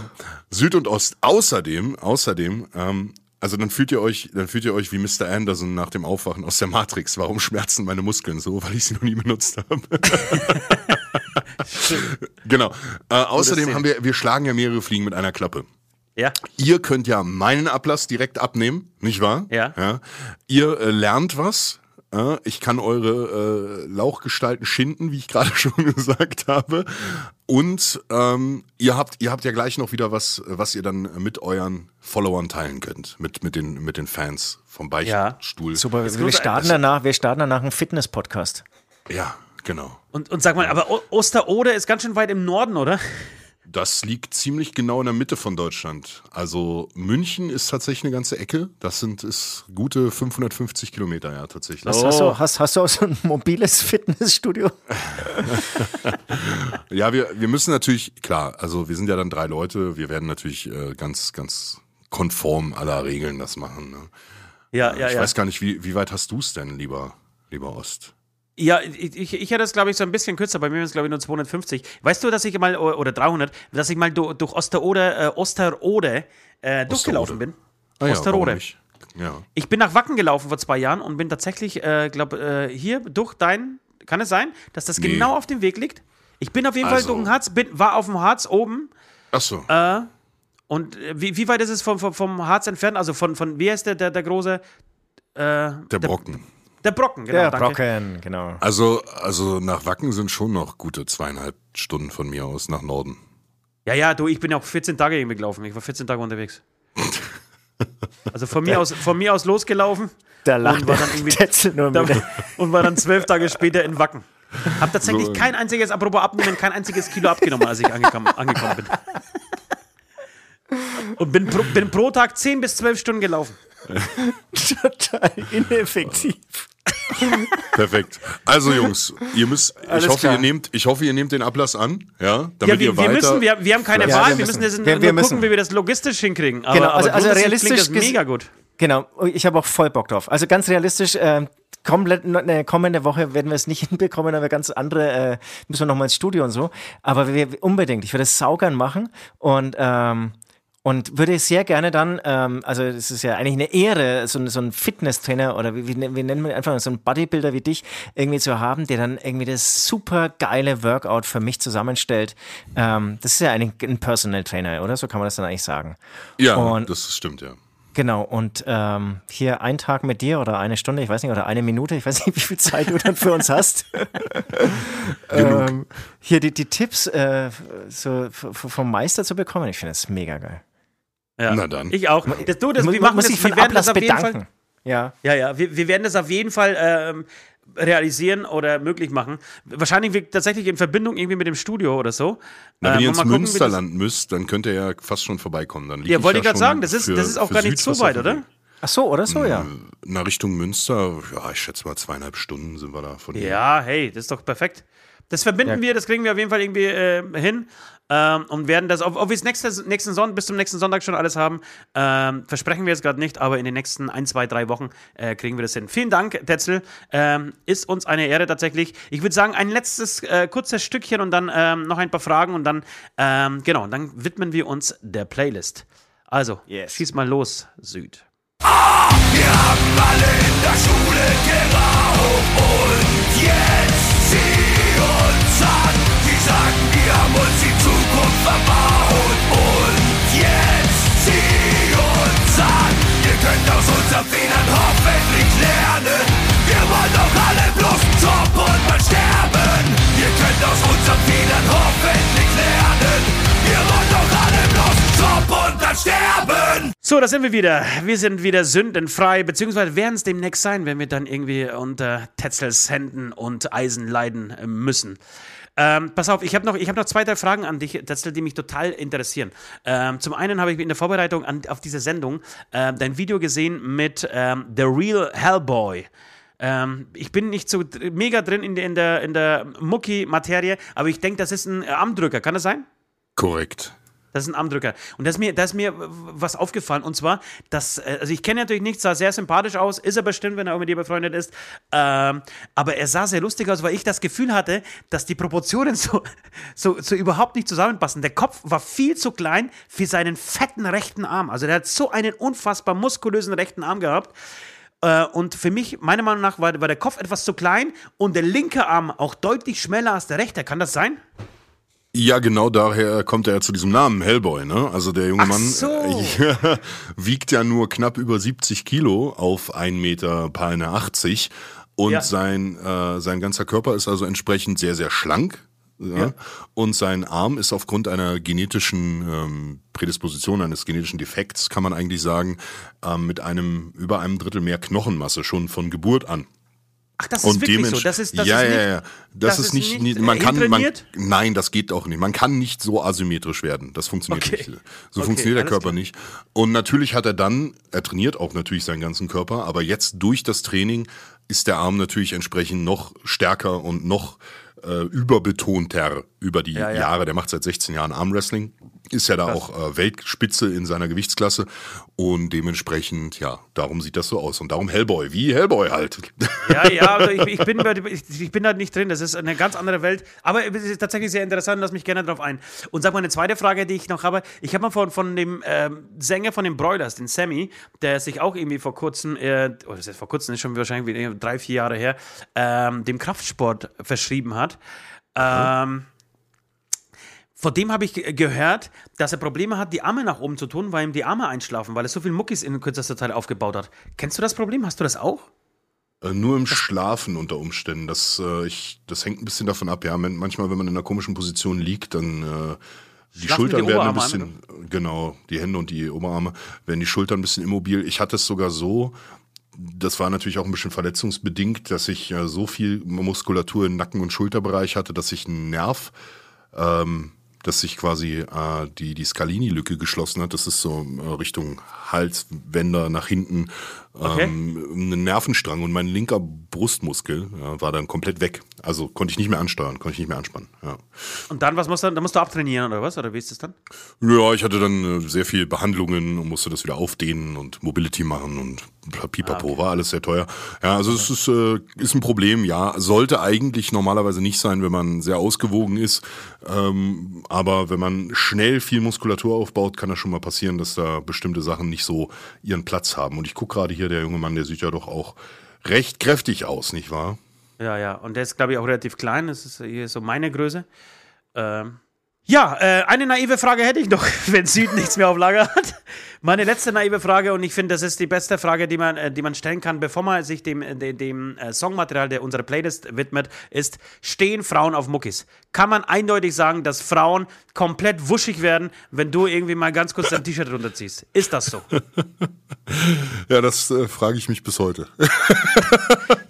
Süd und Ost. Außerdem, außerdem, ähm, also dann fühlt ihr euch, dann fühlt ihr euch wie Mr. Anderson nach dem Aufwachen aus der Matrix. Warum schmerzen meine Muskeln so? Weil ich sie noch nie benutzt habe. [LAUGHS] genau. Äh, außerdem haben wir, wir schlagen ja mehrere Fliegen mit einer Klappe. ja. Ihr könnt ja meinen Ablass direkt abnehmen, nicht wahr? Ja. Ihr äh, lernt was. Äh, ich kann eure äh, Lauchgestalten schinden, wie ich gerade [LAUGHS] schon gesagt habe. Und ähm, ihr habt, ihr habt ja gleich noch wieder was, was ihr dann mit euren Followern teilen könnt, mit mit den mit den Fans vom Beichtstuhl. Super, Jetzt wir starten, danach, wir starten danach einen Fitness-Podcast. Ja, genau. Und, und sag mal, aber O- Osterode ist ganz schön weit im Norden, oder? Das liegt ziemlich genau in der Mitte von Deutschland. Also München ist tatsächlich eine ganze Ecke. Das sind ist gute 550 Kilometer, ja tatsächlich. Hast, Oh. hast, du, hast, hast du auch so ein mobiles Fitnessstudio? [LAUGHS] Ja, wir, wir müssen natürlich, klar, also wir sind ja dann drei Leute, wir werden natürlich äh, ganz, ganz konform aller Regeln das machen. Ne? Ja, ja, ich ja. weiß gar nicht, wie, wie weit hast du es denn, lieber, lieber Ost? Ja, ich, ich, ich hätte es, glaube ich, so ein bisschen kürzer. Bei mir ist es, glaube ich, nur 250. Weißt du, dass ich mal, oder 300, dass ich mal du, durch Osterode, äh, Osterode äh, durchgelaufen bin? Ah, ja, Osterode. nicht? Ja. Ich bin nach Wacken gelaufen vor zwei Jahren und bin tatsächlich, äh, glaube äh, hier durch dein Kann es sein, dass das Nee. genau auf dem Weg liegt? Ich bin auf jeden Fall Also- durch den Harz, bin, war auf dem Harz oben. Ach so. Und äh, wie, wie weit ist es vom, vom, vom Harz entfernt? Also von, von wie heißt der, der, der große? der Brocken. Der Brocken, genau. Der danke. Brocken, genau. Also, also nach Wacken sind schon noch gute zweieinhalb Stunden von mir aus nach Norden. Ja, ja, du, ich bin ja auch 14 Tage irgendwie gelaufen. Ich war 14 Tage unterwegs. [LAUGHS] Also von mir aus, von mir aus losgelaufen Da lacht Und war der dann irgendwie- nur da, und war dann zwölf Tage später in Wacken. Hab tatsächlich So. kein einziges, apropos abnehmen, kein einziges Kilo abgenommen, als ich angekommen, angekommen bin. Und bin pro, bin pro Tag 10 bis 12 Stunden gelaufen. [LAUGHS] Total ineffektiv. Perfekt. Also Jungs, ihr müsst, ich Alles hoffe, klar. ihr nehmt, ich hoffe, ihr nehmt den Ablass an, ja, damit Ja, ihr wir, wir weiter. müssen, wir, wir haben keine Ja, Wahl, wir wir müssen müssen. jetzt Wir- nur wir gucken, müssen. wie wir das logistisch hinkriegen. Aber, Genau, also- aber also realistisch klingt das mega gut. Genau, ich habe auch voll Bock drauf. Also ganz realistisch, äh, komplett ne, kommende Woche werden wir es nicht [LAUGHS] hinbekommen, aber ganz andere, äh, müssen wir nochmal ins Studio und so. Aber wir, unbedingt, ich würde es saugern machen und ähm, und würde sehr gerne dann, ähm, also es ist ja eigentlich eine Ehre, so, ein- so einen Fitnesstrainer oder wie, wie, wie nennen wir einfach so einen Bodybuilder wie dich irgendwie zu haben, der dann irgendwie das super geile Workout für mich zusammenstellt. Ähm, das ist ja eigentlich ein Personal Trainer, oder? So kann man das dann eigentlich sagen. ja, Und- das stimmt, ja. Genau, und ähm, hier ein Tag mit dir oder eine Stunde, ich weiß nicht, oder eine Minute, ich weiß nicht, [LAUGHS] wie viel Zeit du dann für uns hast. [LAUGHS] Ähm, hier die, die Tipps äh, so vom Meister zu bekommen, ich finde das mega geil. Ja. Na dann. Ich auch. Das, du, das, wir machen muss das, ich für wir werden das Ablass auf jeden Fall. bedanken. Ja. Ja, ja, wir, wir werden das auf jeden Fall ähm, realisieren oder möglich machen. Wahrscheinlich wir- tatsächlich in Verbindung irgendwie mit dem Studio oder so. Na, wenn Ähm, ihr ins gucken, Münsterland müsst, dann könnt ihr ja fast schon vorbeikommen. Dann Ja, wollte ja ich gerade sagen, das ist, für- das ist auch gar nicht so weit, oder? Ach so, oder so, ja. Na, Richtung Münster, ja, ich schätze mal zweieinhalb Stunden sind wir da von hier. Ja, hey, das ist doch perfekt. Das verbinden Ja. wir, das kriegen wir auf jeden Fall irgendwie äh, hin. Ähm, und werden das, ob, ob wir es nächste, nächsten Son bis zum nächsten Sonntag schon alles haben, ähm, versprechen wir jetzt gerade nicht, aber in den nächsten ein, zwei, drei Wochen äh, kriegen wir das hin. Vielen Dank, Tetzel. Ähm, ist uns eine Ehre tatsächlich. Ich würde sagen, ein letztes äh, kurzes Stückchen und dann ähm, noch ein paar Fragen und dann, ähm, genau, dann widmen wir uns der Playlist. Also, Yes. schieß mal los, Süd. Wir haben alle in der Schule geraucht und jetzt sieh uns an. Die sagen, wir sterben. So, da sind wir wieder. Wir sind wieder sündenfrei, beziehungsweise werden es demnächst sein, wenn wir dann irgendwie unter Tetzels Händen und Eisen leiden müssen. Ähm, pass auf, ich habe noch, ich hab noch zwei, drei Fragen an dich, Tetzel, die mich total interessieren. Ähm, zum einen habe ich in der Vorbereitung an, auf diese Sendung ähm, dein Video gesehen mit ähm, The Real Hellboy. Ähm, ich bin nicht so mega drin in der, in der, in der Mucki-Materie, aber ich denke, das ist ein äh, Armdrücker. Kann das sein? Korrekt. Das ist ein Armdrücker. Und da ist mir, da ist mir was aufgefallen. Und zwar, dass, äh, also ich kenne natürlich nicht, sah sehr sympathisch aus, ist er bestimmt, wenn er auch mit dir befreundet ist. Ähm, aber er sah sehr lustig aus, weil ich das Gefühl hatte, dass die Proportionen [LAUGHS] so, so, so überhaupt nicht zusammenpassen. Der Kopf war viel zu klein für seinen fetten rechten Arm. Also der hat so einen unfassbar muskulösen rechten Arm gehabt. Äh, Und für mich, meiner Meinung nach, war, war der Kopf etwas zu klein und der linke Arm auch deutlich schmäler als der rechte. Kann das sein? Ja, genau daher kommt er ja zu diesem Namen, Hellboy, ne? Also der junge Ach Mann so. äh, [LAUGHS] wiegt ja nur knapp über 70 Kilo auf 1 Meter paar 80 und Ja. sein, äh, sein ganzer Körper ist also entsprechend sehr, sehr schlank. Ja? Ja. Und sein Arm ist aufgrund einer genetischen ähm, Prädisposition, eines genetischen Defekts, kann man eigentlich sagen, ähm, mit einem über einem Drittel mehr Knochenmasse schon von Geburt an. Ach, das ist wirklich so. Das ist, das ja, ist nicht, ja, ja. Das, ist nicht, nicht man kann, man, nein, das geht auch nicht. Man kann nicht so asymmetrisch werden. Das funktioniert Okay. nicht. So Okay, funktioniert der Körper klar. nicht. Und natürlich hat er dann, er trainiert auch natürlich seinen ganzen Körper, aber jetzt durch das Training ist der Arm natürlich entsprechend noch stärker und noch äh, überbetonter über die Ja, ja. Jahre. Der macht seit 16 Jahren Armwrestling, ist ja da auch äh, Weltspitze in seiner Gewichtsklasse und dementsprechend, ja, darum sieht das so aus. Und darum Hellboy, wie Hellboy halt. Ja, ja, [LAUGHS] also ich, ich, bin, ich, ich bin da nicht drin. Das ist eine ganz andere Welt. Aber es ist tatsächlich sehr interessant. Lass mich gerne darauf ein. Und sag mal eine zweite Frage, die ich noch habe. Ich habe mal von, von dem ähm, Sänger von den Broilers, den Sammy, der sich auch irgendwie vor kurzem, äh, das ist vor kurzem, ist schon wahrscheinlich drei, vier Jahre her, ähm, dem Kraftsport verschrieben hat. Ähm, von dem habe ich ge- gehört, dass er Probleme hat, die Arme nach oben zu tun, weil ihm die Arme einschlafen, weil er so viel Muckis in kürzester Zeit aufgebaut hat. Kennst du das Problem? Hast du das auch? Äh, Nur im Schlafen unter Umständen. Das, äh, ich, das hängt ein bisschen davon ab. Ja, manchmal, wenn man in einer komischen Position liegt, dann äh, die Schlafen Schultern die werden ein bisschen, genau, die Hände und die Oberarme werden die Schultern ein bisschen immobil. Ich hatte es sogar so, das war natürlich auch ein bisschen verletzungsbedingt, dass ich äh, so viel Muskulatur im Nacken- und Schulterbereich hatte, dass ich einen Nerv, ähm, dass sich quasi äh, die, die Scalini-Lücke geschlossen hat. Das ist so äh, Richtung Halswänder nach hinten, Okay. ähm, Nervenstrang und mein linker Brustmuskel ja, war dann komplett weg. Also konnte ich nicht mehr ansteuern, konnte ich nicht mehr anspannen. Ja. Und dann, was musst du, dann musst du abtrainieren oder was? Oder wie ist das dann? Ja, ich hatte dann äh, sehr viel Behandlungen und musste das wieder aufdehnen und Mobility machen und pipapo, war alles sehr teuer. Ja, also es ist, äh, ist ein Problem, ja. Sollte eigentlich normalerweise nicht sein, wenn man sehr ausgewogen ist. Ähm, aber wenn man schnell viel Muskulatur aufbaut, kann das schon mal passieren, dass da bestimmte Sachen nicht so ihren Platz haben. Und ich gucke gerade hier, der junge Mann, der sieht ja doch auch recht kräftig aus, nicht wahr? Ja, ja. Und der ist, glaube ich, auch relativ klein. Das ist hier so meine Größe. Ähm. Ja, äh, eine naive Frage hätte ich noch, [LAUGHS] wenn Süd nichts mehr auf Lager hat. Meine letzte naive Frage, und ich finde, das ist die beste Frage, die man, äh, die man stellen kann, bevor man sich dem, äh, dem, dem äh, Songmaterial, der unserer Playlist widmet, ist, stehen Frauen auf Muckis? Kann man eindeutig sagen, dass Frauen komplett wuschig werden, wenn du irgendwie mal ganz kurz dein [LAUGHS] T-Shirt runterziehst? Ist das so? [LAUGHS] Ja, das äh, frage ich mich bis heute.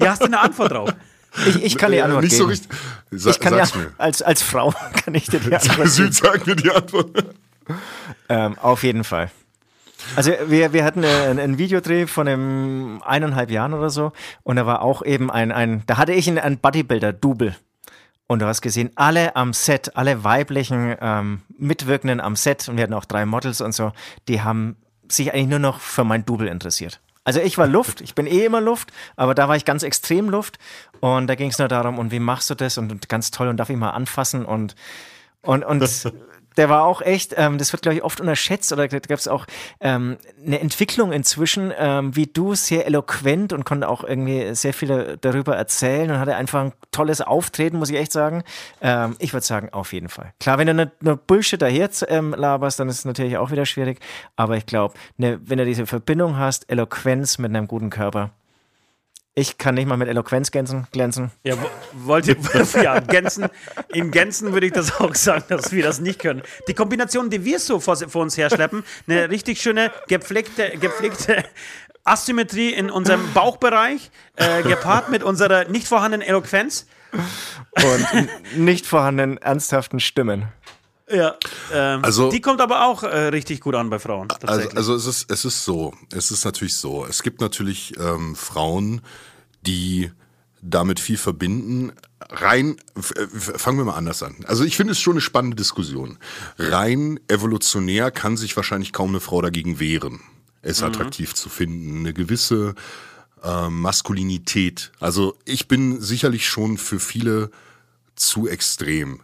Ja, hast du eine Antwort drauf? Ich, ich kann die Äh, Antwort nicht geben. so richtig. Sa ich kann ja, als, als Frau [LAUGHS] kann ich dir die Antwort. Süd, sag mir die Antwort. Ähm, auf jeden Fall. Also wir, wir hatten äh, einen, einen Videodreh von einem eineinhalb Jahren oder so und da war auch eben ein, ein da hatte ich einen, einen Bodybuilder-Double. Und du hast gesehen, alle am Set, alle weiblichen ähm, Mitwirkenden am Set, und wir hatten auch drei Models und so, die haben sich eigentlich nur noch für mein Double interessiert. Also ich war Luft, ich bin eh immer Luft, aber da war ich ganz extrem Luft. Und da ging es nur darum, und wie machst du das? Und, und ganz toll und darf ich mal anfassen? Und und, und [LAUGHS] der war auch echt, ähm, das wird, glaube ich, oft unterschätzt oder da gab es auch ähm, eine Entwicklung inzwischen, ähm, wie du, sehr eloquent und konnte auch irgendwie sehr viel darüber erzählen und hatte einfach ein tolles Auftreten, muss ich echt sagen. Ähm, ich würde sagen, auf jeden Fall. Klar, wenn du nur, nur Bullshit daher ähm, laberst, dann ist es natürlich auch wieder schwierig, aber ich glaube, ne, wenn du diese Verbindung hast, Eloquenz mit einem guten Körper, ich kann nicht mal mit Eloquenz glänzen. glänzen. Ja, wo- wollt ihr, ja, Gänsen, in Gänzen würde ich das auch sagen, dass wir das nicht können. Die Kombination, die wir so vor, vor uns herschleppen, eine richtig schöne, gepflegte, gepflegte Asymmetrie in unserem Bauchbereich, äh, gepaart mit unserer nicht vorhandenen Eloquenz. Und nicht vorhandenen ernsthaften Stimmen. Ja, ähm, Also- die kommt aber auch äh, richtig gut an bei Frauen. Also, also es ist es ist so, es ist natürlich so. Es gibt natürlich ähm, Frauen, die damit viel verbinden. Rein, f- fangen wir mal anders an. Also ich finde es schon eine spannende Diskussion. Rein evolutionär kann sich wahrscheinlich kaum eine Frau dagegen wehren, es attraktiv zu finden. Eine gewisse ähm, Maskulinität. Also ich bin sicherlich schon für viele zu extrem.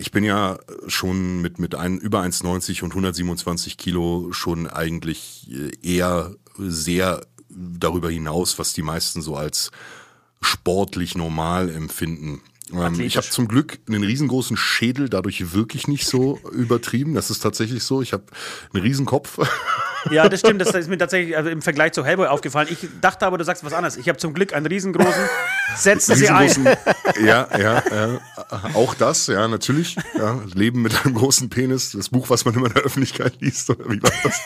Ich bin ja schon mit, mit ein, über 1,90 und 127 Kilo schon eigentlich äh, eher sehr darüber hinaus, was die meisten so als sportlich normal empfinden. Ähm, ich habe zum Glück einen riesengroßen Schädel, dadurch wirklich nicht so übertrieben. Das ist tatsächlich so. Ich habe einen Riesenkopf. [LAUGHS] ja, das stimmt. Das ist mir tatsächlich also im Vergleich zu Hellboy aufgefallen. Ich dachte aber, du sagst was anderes. Ich habe zum Glück einen riesengroßen. Setzen Sie ein. ja, ja, ja, auch das, ja, natürlich. Ja, Leben mit einem großen Penis, das Buch, was man immer in der Öffentlichkeit liest, oder wie war das?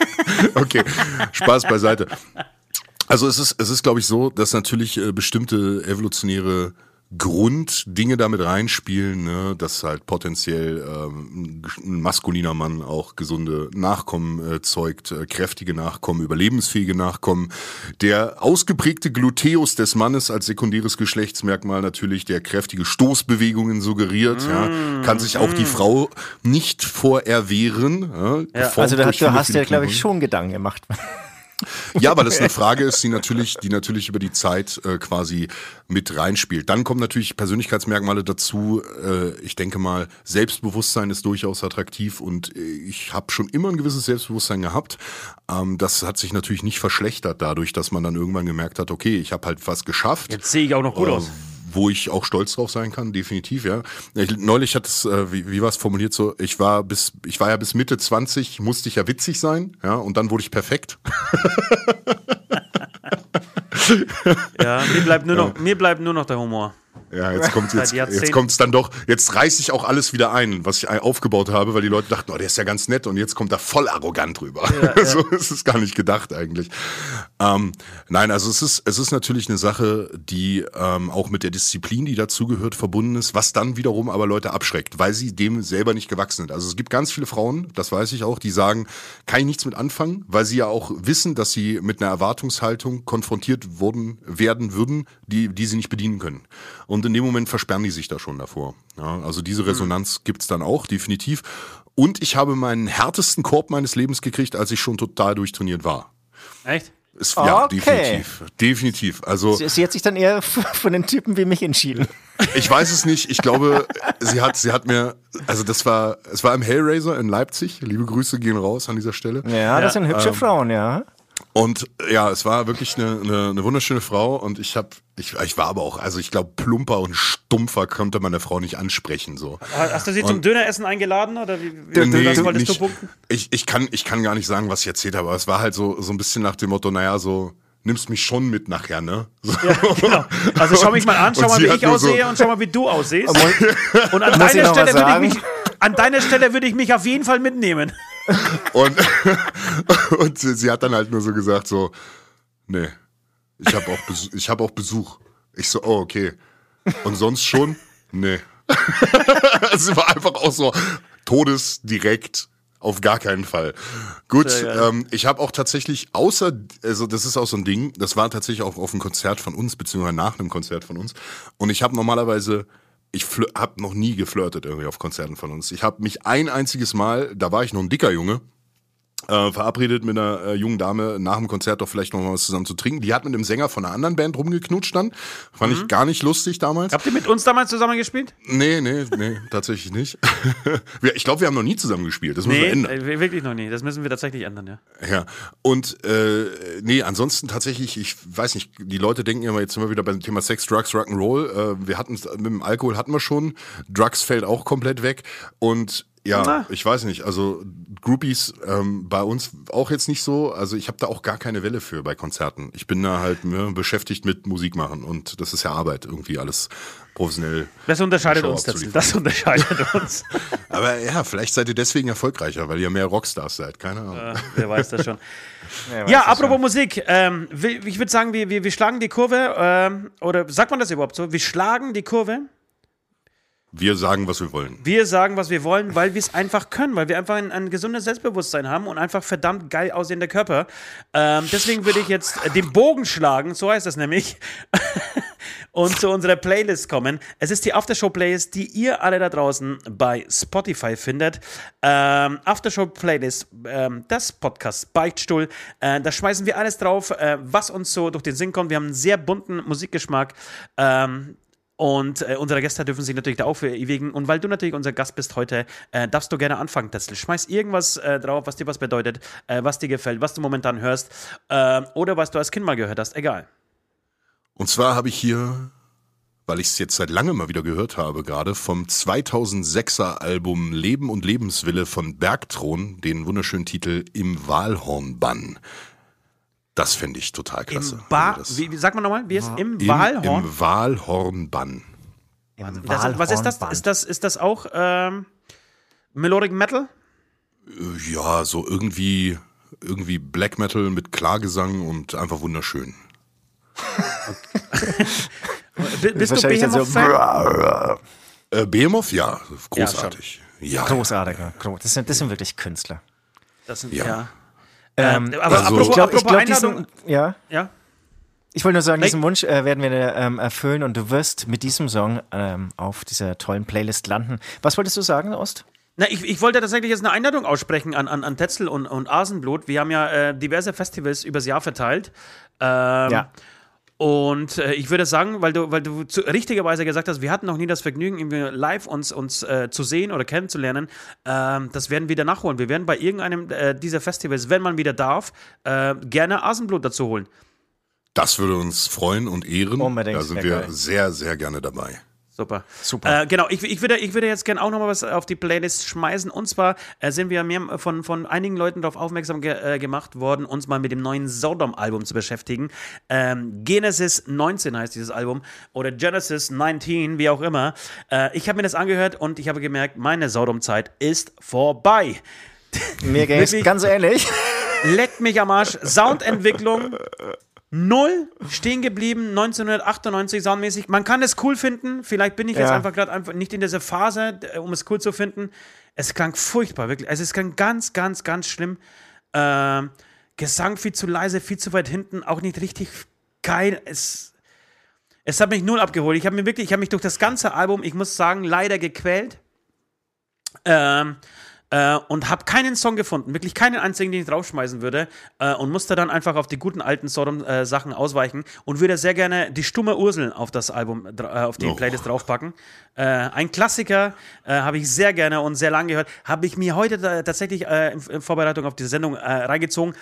Okay, Spaß beiseite. Also es ist, es ist, glaube ich, so, dass natürlich äh, bestimmte evolutionäre Grunddinge damit reinspielen, ne, dass halt potenziell ähm, ein maskuliner Mann auch gesunde Nachkommen äh, zeugt, äh, kräftige Nachkommen, überlebensfähige Nachkommen. Der ausgeprägte Gluteus des Mannes als sekundäres Geschlechtsmerkmal natürlich, der kräftige Stoßbewegungen suggeriert, mm, ja, kann sich auch mm. die Frau nicht vorerwehren. Ja, ja. Also da, du hast ja, glaube ich, schon Gedanken gemacht. Ja, weil das eine Frage ist, die natürlich, die natürlich über die Zeit äh, quasi mit reinspielt. Dann kommen natürlich Persönlichkeitsmerkmale dazu. Äh, ich denke mal, Selbstbewusstsein ist durchaus attraktiv und äh, ich habe schon immer ein gewisses Selbstbewusstsein gehabt. Ähm, das hat sich natürlich nicht verschlechtert dadurch, dass man dann irgendwann gemerkt hat, okay, ich habe halt was geschafft. Jetzt sehe ich auch noch gut äh, aus wo ich auch stolz drauf sein kann, definitiv, ja. Ich, neulich hat es, äh, wie, wie war es formuliert so, ich war bis, ich war ja bis Mitte 20, musste ich ja witzig sein, ja, und dann wurde ich perfekt. [LAUGHS] ja, mir bleibt nur noch, mir bleibt nur noch der Humor. Ja, jetzt kommt jetzt, jetzt kommt's dann doch, jetzt reiße ich auch alles wieder ein, was ich aufgebaut habe, weil die Leute dachten, oh, der ist ja ganz nett und jetzt kommt er voll arrogant rüber. [LAUGHS] Ja, so ist es gar nicht gedacht eigentlich. Ähm, nein, also es ist, es ist natürlich eine Sache, die ähm, auch mit der Disziplin, die dazugehört, verbunden ist, was dann wiederum aber Leute abschreckt, weil sie dem selber nicht gewachsen sind. Also es gibt ganz viele Frauen, das weiß ich auch, die sagen, kann ich nichts mit anfangen, weil sie ja auch wissen, dass sie mit einer Erwartungshaltung konfrontiert wurden, werden würden, die, die sie nicht bedienen können. Und in dem Moment versperren die sich da schon davor. Ja, also diese Resonanz mhm. gibt's dann auch, definitiv. Und ich habe meinen härtesten Korb meines Lebens gekriegt, als ich schon total durchtrainiert war. Echt? Ist, ja, okay. definitiv. Definitiv. Also, sie, sie, hat sich dann eher [LAUGHS] von den Typen wie mich entschieden. Ich weiß es nicht. Ich glaube, sie hat, sie hat mir, also das war, es war im Hellraiser in Leipzig. Liebe Grüße gehen raus an dieser Stelle. Ja, das sind hübsche ähm, Frauen, ja. Und ja, es war wirklich eine, eine, eine wunderschöne Frau und ich habe, ich, ich war aber auch, also ich glaube, plumper und stumpfer konnte man der Frau nicht ansprechen. So. Hast du sie und, zum Döneressen eingeladen oder wie, wie nee, was wolltest nicht, du punkten? Ich, ich, kann, ich kann gar nicht sagen, was ich erzählt habe, aber es war halt so, so ein bisschen nach dem Motto, naja, so, nimmst mich schon mit nachher, ne? So. Ja, genau. Also schau mich mal an, schau mal, wie ich aussehe so und schau mal, wie du aussiehst. Und an deiner Stelle würde ich mich, an deiner Stelle würde ich mich auf jeden Fall mitnehmen. Und, [LAUGHS] und sie hat dann halt nur so gesagt, so, nee, ich habe auch, Besuch, hab auch Besuch. Ich so, oh, okay. Und sonst schon? Nee. [LAUGHS] es war einfach auch so todesdirekt. Auf gar keinen Fall. Gut, ähm, ich habe auch tatsächlich, außer, also das ist auch so ein Ding, das war tatsächlich auch auf einem Konzert von uns, beziehungsweise nach einem Konzert von uns. Und ich habe normalerweise ich habe noch nie geflirtet irgendwie auf Konzerten von uns. Ich habe mich ein einziges Mal, da war ich noch ein dicker Junge, äh, verabredet mit einer äh, jungen Dame nach dem Konzert doch vielleicht noch mal was zusammen zu trinken. Die hat mit dem Sänger von einer anderen Band rumgeknutscht dann. Fand mhm. ich gar nicht lustig damals. Habt ihr mit uns damals zusammen gespielt? Nee, nee, nee, [LAUGHS] tatsächlich nicht. [LAUGHS] ich glaube, wir haben noch nie zusammen gespielt. Das müssen nee, wir ändern. Äh, wirklich noch nie. Das müssen wir tatsächlich ändern, ja. Ja. Und äh, nee, ansonsten tatsächlich, ich weiß nicht, die Leute denken immer, jetzt sind wir wieder beim Thema Sex, Drugs, Rock'n'Roll. Äh, wir hatten mit dem Alkohol hatten wir schon. Drugs fällt auch komplett weg. Und ja, Na? ich weiß nicht. Also Groupies ähm, bei uns auch jetzt nicht so. Also ich habe da auch gar keine Welle für bei Konzerten. Ich bin da halt ne, beschäftigt mit Musik machen und das ist ja Arbeit irgendwie alles professionell. Das unterscheidet uns dazu. Das unterscheidet uns. [LAUGHS] Aber ja, vielleicht seid ihr deswegen erfolgreicher, weil ihr mehr Rockstars seid. Keine Ahnung. Ja, wer weiß das schon. [LAUGHS] ja, ja apropos schon. Musik. Ähm, ich würde sagen, wir, wir, wir schlagen die Kurve. Ähm, oder sagt man das überhaupt so? Wir schlagen die Kurve wir sagen, was wir wollen. Wir sagen, was wir wollen, weil wir es einfach können, weil wir einfach ein, ein, gesundes Selbstbewusstsein haben und einfach verdammt geil aussehender Körper. Ähm, deswegen würde ich jetzt den Bogen schlagen, so heißt das nämlich, [LAUGHS] und zu unserer Playlist kommen. Es ist die Aftershow-Playlist, die ihr alle da draußen bei Spotify findet. Ähm, Aftershow-Playlist ähm, des Podcasts Beichtstuhl. Äh, da schmeißen wir alles drauf, äh, was uns so durch den Sinn kommt. Wir haben einen sehr bunten Musikgeschmack. Ähm, und äh, unsere Gäste dürfen sich natürlich da auch verewigen. Und weil du natürlich unser Gast bist heute, äh, darfst du gerne anfangen, Tesla. Schmeiß irgendwas äh, drauf, was dir was bedeutet, äh, was dir gefällt, was du momentan hörst äh, oder was du als Kind mal gehört hast. Egal. Und zwar habe ich hier, weil ich es jetzt seit langem mal wieder gehört habe, gerade vom 2006er Album Leben und Lebenswille von Bergthron, den wunderschönen Titel Im Wahlhornbann. Das fände ich total klasse. Im ba wie, wie sagt man nochmal? Wie ist Im, Im Wahlhorn? Im Wahlhornbann. Im das, was ist das? Ist das, ist das auch ähm, Melodic Metal? Ja, so irgendwie, irgendwie Black Metal mit Klagesang und einfach wunderschön. [LAUGHS] [LAUGHS] Bist du so, Behemoth-Fan? Äh, Behemoth, ja, großartig. Ja, großartiger. Gro- Das sind, das sind wirklich Künstler. Das sind, Ja. ja. Ähm, Äh, aber also- apropos, ich glaube, apropos glaub, Einladung. diesen, ja, ja? ich wollte nur sagen, diesen Wunsch äh, werden wir ähm, erfüllen und du wirst mit diesem Song ähm, auf dieser tollen Playlist landen. Was wolltest du sagen, Ost? Na, ich, ich wollte tatsächlich jetzt eine Einladung aussprechen an, an, an Tetzel und, und Asenblut. Wir haben ja äh, diverse Festivals übers Jahr verteilt. Ähm, Ja. Und äh, ich würde sagen, weil du, weil du zu, richtigerweise gesagt hast, wir hatten noch nie das Vergnügen, irgendwie live uns, uns äh, zu sehen oder kennenzulernen. Ähm, das werden wir wieder nachholen. Wir werden bei irgendeinem äh, dieser Festivals, wenn man wieder darf, äh, gerne Asenblut dazu holen. das würde uns freuen und ehren. Unbedingt, Da sind wir geil. sehr, sehr gerne dabei. Super. Super. Äh, genau, ich, ich, würde, ich würde jetzt gerne auch noch mal was auf die Playlist schmeißen. Und zwar äh, sind wir mehr von, von einigen Leuten darauf aufmerksam ge äh, gemacht worden, uns mal mit dem neuen Sodom-Album zu beschäftigen. Ähm, Genesis 19 heißt dieses Album oder Genesis 19, wie auch immer. Äh, ich habe mir das angehört und ich habe gemerkt, meine Sodom-Zeit ist vorbei. Mir [LAUGHS] Wirklich? ganz ähnlich. Leckt mich am Arsch. Soundentwicklung [LAUGHS] null stehen geblieben, 1998 soundmäßig. Man kann es cool finden. Vielleicht bin ich jetzt Ja. einfach gerade einfach nicht in dieser Phase, d- um es cool zu finden. Es klang furchtbar, wirklich. Also es klang ganz, ganz, ganz schlimm. Ähm, Gesang viel zu leise, viel zu weit hinten, auch nicht richtig geil. Es, es hat mich null abgeholt. Ich habe mir wirklich, ich habe mich durch das ganze Album, ich muss sagen, leider gequält. Ähm, äh, und habe keinen Song gefunden, wirklich keinen einzigen, den ich draufschmeißen würde äh, und musste dann einfach auf die guten alten Sodom-Sachen ausweichen und würde sehr gerne die stumme Ursel auf das Album, äh, auf die Oh. Playlist draufpacken. Äh, ein Klassiker, äh, habe ich sehr gerne und sehr lange gehört, habe ich mir heute tatsächlich äh, in, in Vorbereitung auf diese Sendung äh, reingezogen.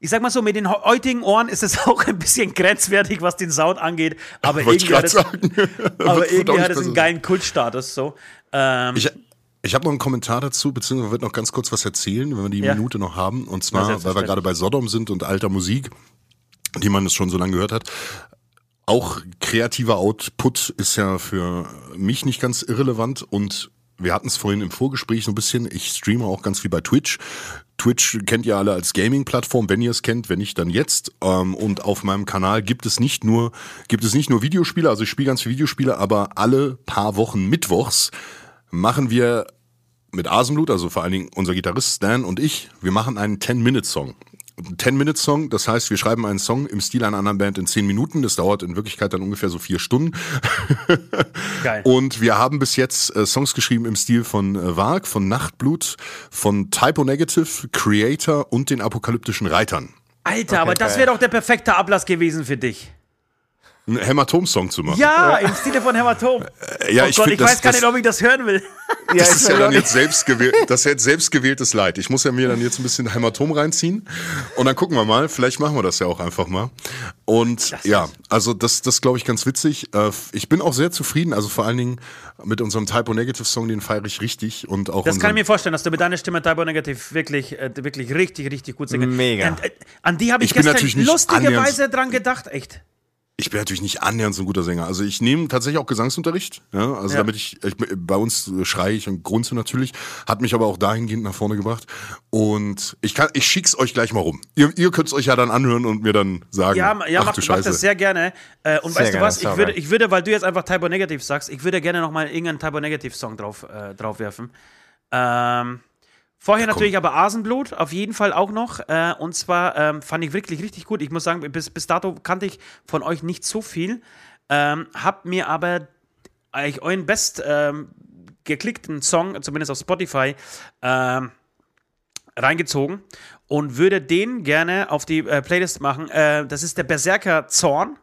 Ich sag mal so, mit den heu- heutigen Ohren ist es [LAUGHS] auch ein bisschen grenzwertig, was den Sound angeht, aber Wollte irgendwie hat gerade es, [LAUGHS] aber irgendwie hat es einen geilen Kultstatus. So. Ähm, Ich, ich habe noch einen Kommentar dazu, beziehungsweise wird noch ganz kurz was erzählen, wenn wir die Ja. Minute noch haben. Und zwar, weil wir gerade bei Sodom sind und alter Musik, die man es schon so lange gehört hat. Auch kreativer Output ist ja für mich nicht ganz irrelevant und wir hatten es vorhin im Vorgespräch so ein bisschen. Ich streame auch ganz viel bei Twitch. Twitch kennt ihr alle als Gaming-Plattform, wenn ihr es kennt, wenn nicht, dann jetzt. Ähm, Und auf meinem Kanal gibt es nicht nur, gibt es nicht nur Videospiele, also ich spiele ganz viele Videospiele, aber alle paar Wochen mittwochs machen wir mit Asenblut, also vor allen Dingen unser Gitarrist Stan und ich, wir machen einen 10-Minute-Song. Ein 10-Minute-Song, das heißt, wir schreiben einen Song im Stil einer anderen Band in 10 Minuten. Das dauert in Wirklichkeit dann ungefähr so vier Stunden. [LAUGHS] Geil. Und wir haben bis jetzt äh, Songs geschrieben im Stil von äh, Varg, von Nachtblut, von Typo Negative, Creator und den apokalyptischen Reitern. Alter, aber das wäre doch der perfekte Ablass gewesen für dich. Einen Hämatom-Song zu machen. Ja, im Stile von Hämatom. Äh, ja oh ich Gott, find, ich das, weiß gar das, nicht, ob ich das hören will. [LAUGHS] Das ist ja dann jetzt selbst gewählt, das ist jetzt selbstgewähltes Leid. Ich muss ja mir dann jetzt ein bisschen Hämatom reinziehen und dann gucken wir mal. Vielleicht machen wir das ja auch einfach mal. Und ja, also das, das glaube ich ganz witzig. Äh, Ich bin auch sehr zufrieden. Also vor allen Dingen mit unserem Typo Negative Song, den feiere ich richtig und auch Das kann ich mir vorstellen, dass du mit deiner Stimme Typo Negative wirklich, äh, wirklich richtig, richtig gut singen Mega. Und, äh, an die habe ich, Ich gestern lustigerweise dran gedacht, echt. Ich bin natürlich nicht annähernd so ein guter Sänger. Also ich nehme tatsächlich auch Gesangsunterricht. Ja, also Ja. damit ich, ich, bei uns schreie ich und grunze natürlich, hat mich aber auch dahingehend nach vorne gebracht. Und ich kann, ich schick's euch gleich mal rum. Ihr, ihr könnt es euch ja dann anhören und mir dann sagen. Ja, ja ach mach, du mach Scheiße. das sehr gerne. Äh, und Sehr weißt du gerne, was? Ich würde, ich würde, weil du jetzt einfach Typo Negative sagst, ich würde gerne nochmal irgendeinen Typo Negative Song drauf, äh, draufwerfen. Ähm, vorher komm. natürlich aber Asenblut, auf jeden Fall auch noch. Äh, und zwar ähm, fand ich wirklich richtig gut. Ich muss sagen, bis, bis dato kannte ich von euch nicht so viel. Ähm, hab mir aber eigentlich euren best ähm, geklickten Song, zumindest auf Spotify, ähm, reingezogen und würde den gerne auf die äh, Playlist machen. Äh, das ist der Berserker Zorn.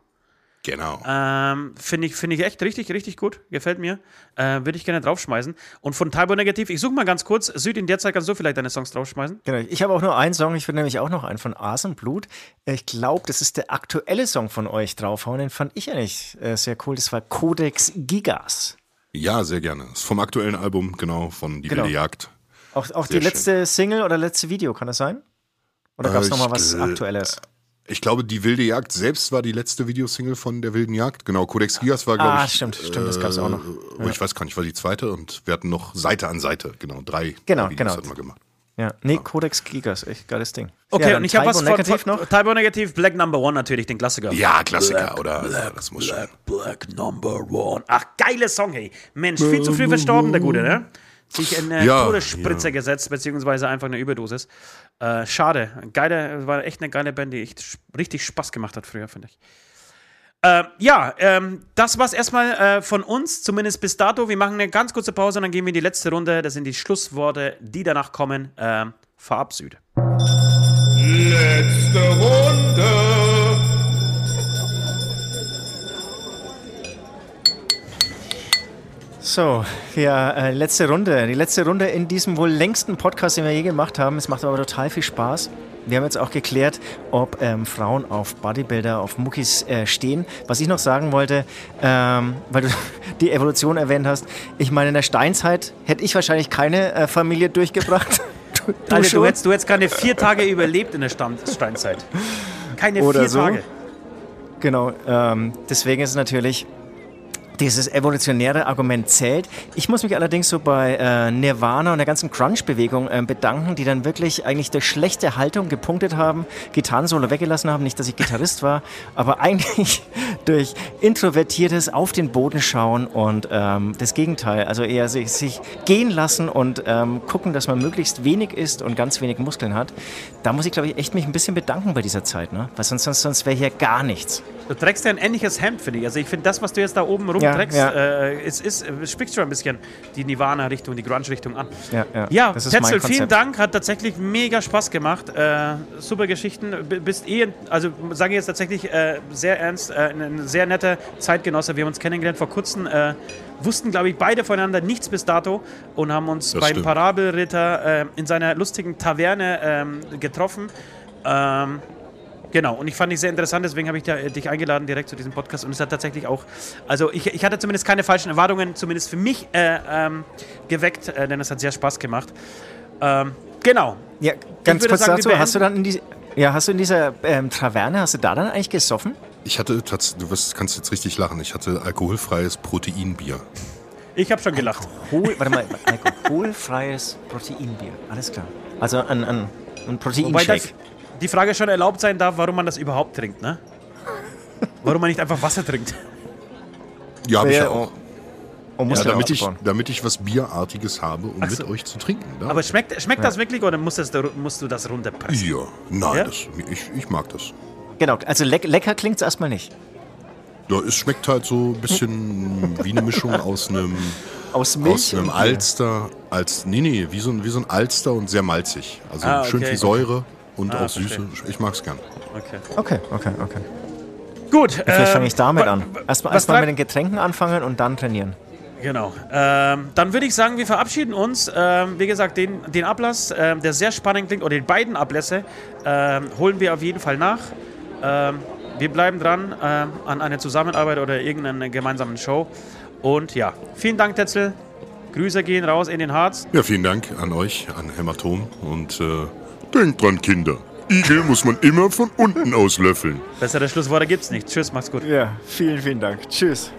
Genau. Ähm, Finde ich, find ich echt richtig, richtig gut. Gefällt mir. Äh, Würde ich gerne draufschmeißen. Und von Typo Negativ, ich suche mal ganz kurz. Süd, in der Zeit kannst du vielleicht deine Songs draufschmeißen. Genau. Ich habe auch nur einen Song, ich würde nämlich auch noch einen von Asenblut. Ich glaube, das ist der aktuelle Song von euch draufhauen. Den fand ich eigentlich äh, sehr cool. Das war Codex Gigas. Ja, sehr gerne. Ist vom aktuellen Album, genau, von Die Genau. wilde Jagd. Auch, auch die letzte Single oder letzte Video, kann das sein? Oder gab es Äh, nochmal was Aktuelles? Ich glaube, Die wilde Jagd selbst war die letzte Videosingle von der wilden Jagd. Genau, Codex Gigas war, glaube Ah, ich. stimmt, stimmt, das gab's auch noch. äh, Ich weiß gar nicht, war die zweite und wir hatten noch Seite an Seite. Genau, drei Genau, Videos genau. hatten wir gemacht. Ja, nee, Codex Gigas, echt geiles Ding. Okay, ja, und ich habe was von, negativ von noch. Typo Negativ, Black Number One natürlich, den Klassiker. Ja, Klassiker, oder? ja, das muss schon. Black Number One. Ach, geiler Song, hey. Mensch, viel zu früh verstorben, der Gute, ne? Sich in eine Ja, Todesspritze gesetzt, beziehungsweise einfach eine Überdosis. Äh, schade. Geile, war echt eine geile Band, die echt richtig Spaß gemacht hat früher, finde ich. Äh, ja, ähm, das war's erstmal äh, von uns, zumindest bis dato. Wir machen eine ganz kurze Pause und dann gehen wir in die letzte Runde. Das sind die Schlussworte, die danach kommen. Ähm, verabschiede. Letzte Runde. So, ja, äh, letzte Runde. Die letzte Runde in diesem wohl längsten Podcast, den wir je gemacht haben. Es macht aber total viel Spaß. Wir haben jetzt auch geklärt, ob ähm, Frauen auf Bodybuilder, auf Muckis äh, stehen. Was ich noch sagen wollte, ähm, weil du [LAUGHS] die Evolution erwähnt hast. Ich meine, in der Steinzeit hätte ich wahrscheinlich keine äh, Familie durchgebracht. [LAUGHS] Du, du Alter, du hättest, du hättest keine vier Tage überlebt in der Stamm Steinzeit. Keine Oder vier so. Tage. Genau, ähm, deswegen ist es natürlich dieses evolutionäre Argument zählt. Ich muss mich allerdings so bei äh, Nirvana und der ganzen Crunch-Bewegung äh, bedanken, die dann wirklich eigentlich durch schlechte Haltung gepunktet haben, Gitarrensolo weggelassen haben, nicht, dass ich Gitarrist war, aber [LAUGHS] eigentlich durch introvertiertes auf den Boden schauen und ähm, das Gegenteil, also eher sich, sich gehen lassen und ähm, gucken, dass man möglichst wenig isst und ganz wenig Muskeln hat. Da muss ich, glaube ich, echt mich ein bisschen bedanken bei dieser Zeit, ne? weil sonst, sonst, sonst wäre hier gar nichts. Du trägst ja ein ähnliches Hemd, finde ich. Also ich finde, das, was du jetzt da oben rumträgst, ja. Äh, es ist, es spricht schon ein bisschen die Nirvana-Richtung, die Grunge-Richtung an. Ja, ja. Ja, Tetzel, vielen. Dank, hat tatsächlich mega Spaß gemacht. Äh, super Geschichten. B bist eh, also sage ich jetzt tatsächlich äh, sehr ernst, äh, ein sehr netter Zeitgenosse. Wir haben uns kennengelernt vor kurzem, äh, wussten, glaube ich, beide voneinander nichts bis dato und haben uns Das beim stimmt. Parabelritter äh, in seiner lustigen Taverne ähm, getroffen. Ähm, Genau, und ich fand dich sehr interessant, deswegen habe ich da, dich eingeladen direkt zu diesem Podcast. Und es hat tatsächlich auch, also ich, ich hatte zumindest keine falschen Erwartungen, zumindest für mich äh, ähm, geweckt, äh, denn es hat sehr Spaß gemacht. Ähm, genau. Ja, ganz kurz sagen, dazu, hast du dann in die, ja, hast du in dieser ähm, Traverne, hast du da dann eigentlich gesoffen? Ich hatte, du wirst, kannst jetzt richtig lachen, ich hatte alkoholfreies Proteinbier. Ich habe schon gelacht. Alkohol, warte mal, alkoholfreies Proteinbier, alles klar. Also ein, ein, ein Proteinshake. Die Frage schon erlaubt sein darf, warum man das überhaupt trinkt, ne? Warum man nicht einfach Wasser trinkt. Ja, habe ich Ja, ja auch. um Ja, Muskeln damit, ich, damit ich was Bierartiges habe, um so. mit euch zu trinken. Ne? Aber schmeckt, schmeckt das wirklich oder musst, das, musst du das runterpressen? ja, nein, Ja? Das, ich, ich mag das. Genau, also leck, lecker klingt es erstmal nicht. Ja, es schmeckt halt so ein bisschen wie eine Mischung aus einem, [LAUGHS] Aus Milch aus einem. Alster, als, nee, nee, wie so, ein, wie so ein Alster und sehr malzig. Also Ah, schön okay. viel Säure und Ah, auch Süße. Ich mag's gern. Okay. Okay, okay, okay. Gut. Vielleicht ähm, fange ich damit wa- an. Erstmal erst mit den Getränken anfangen und dann trainieren. Genau. Ähm, dann würde ich sagen, wir verabschieden uns. Ähm, wie gesagt, den, den Ablass, ähm, der sehr spannend klingt, oder die beiden Ablässe, ähm, holen wir auf jeden Fall nach. Ähm, wir bleiben dran ähm, an einer Zusammenarbeit oder irgendeiner gemeinsamen Show. Und ja, vielen Dank, Tetzel. Grüße gehen raus in den Harz. Ja, vielen Dank an euch, an Hämatom. Und äh, denkt dran, Kinder. Igel muss man immer von unten aus löffeln. Bessere Schlussworte gibt's nicht. Tschüss, macht's gut. Ja, vielen, vielen Dank. Tschüss.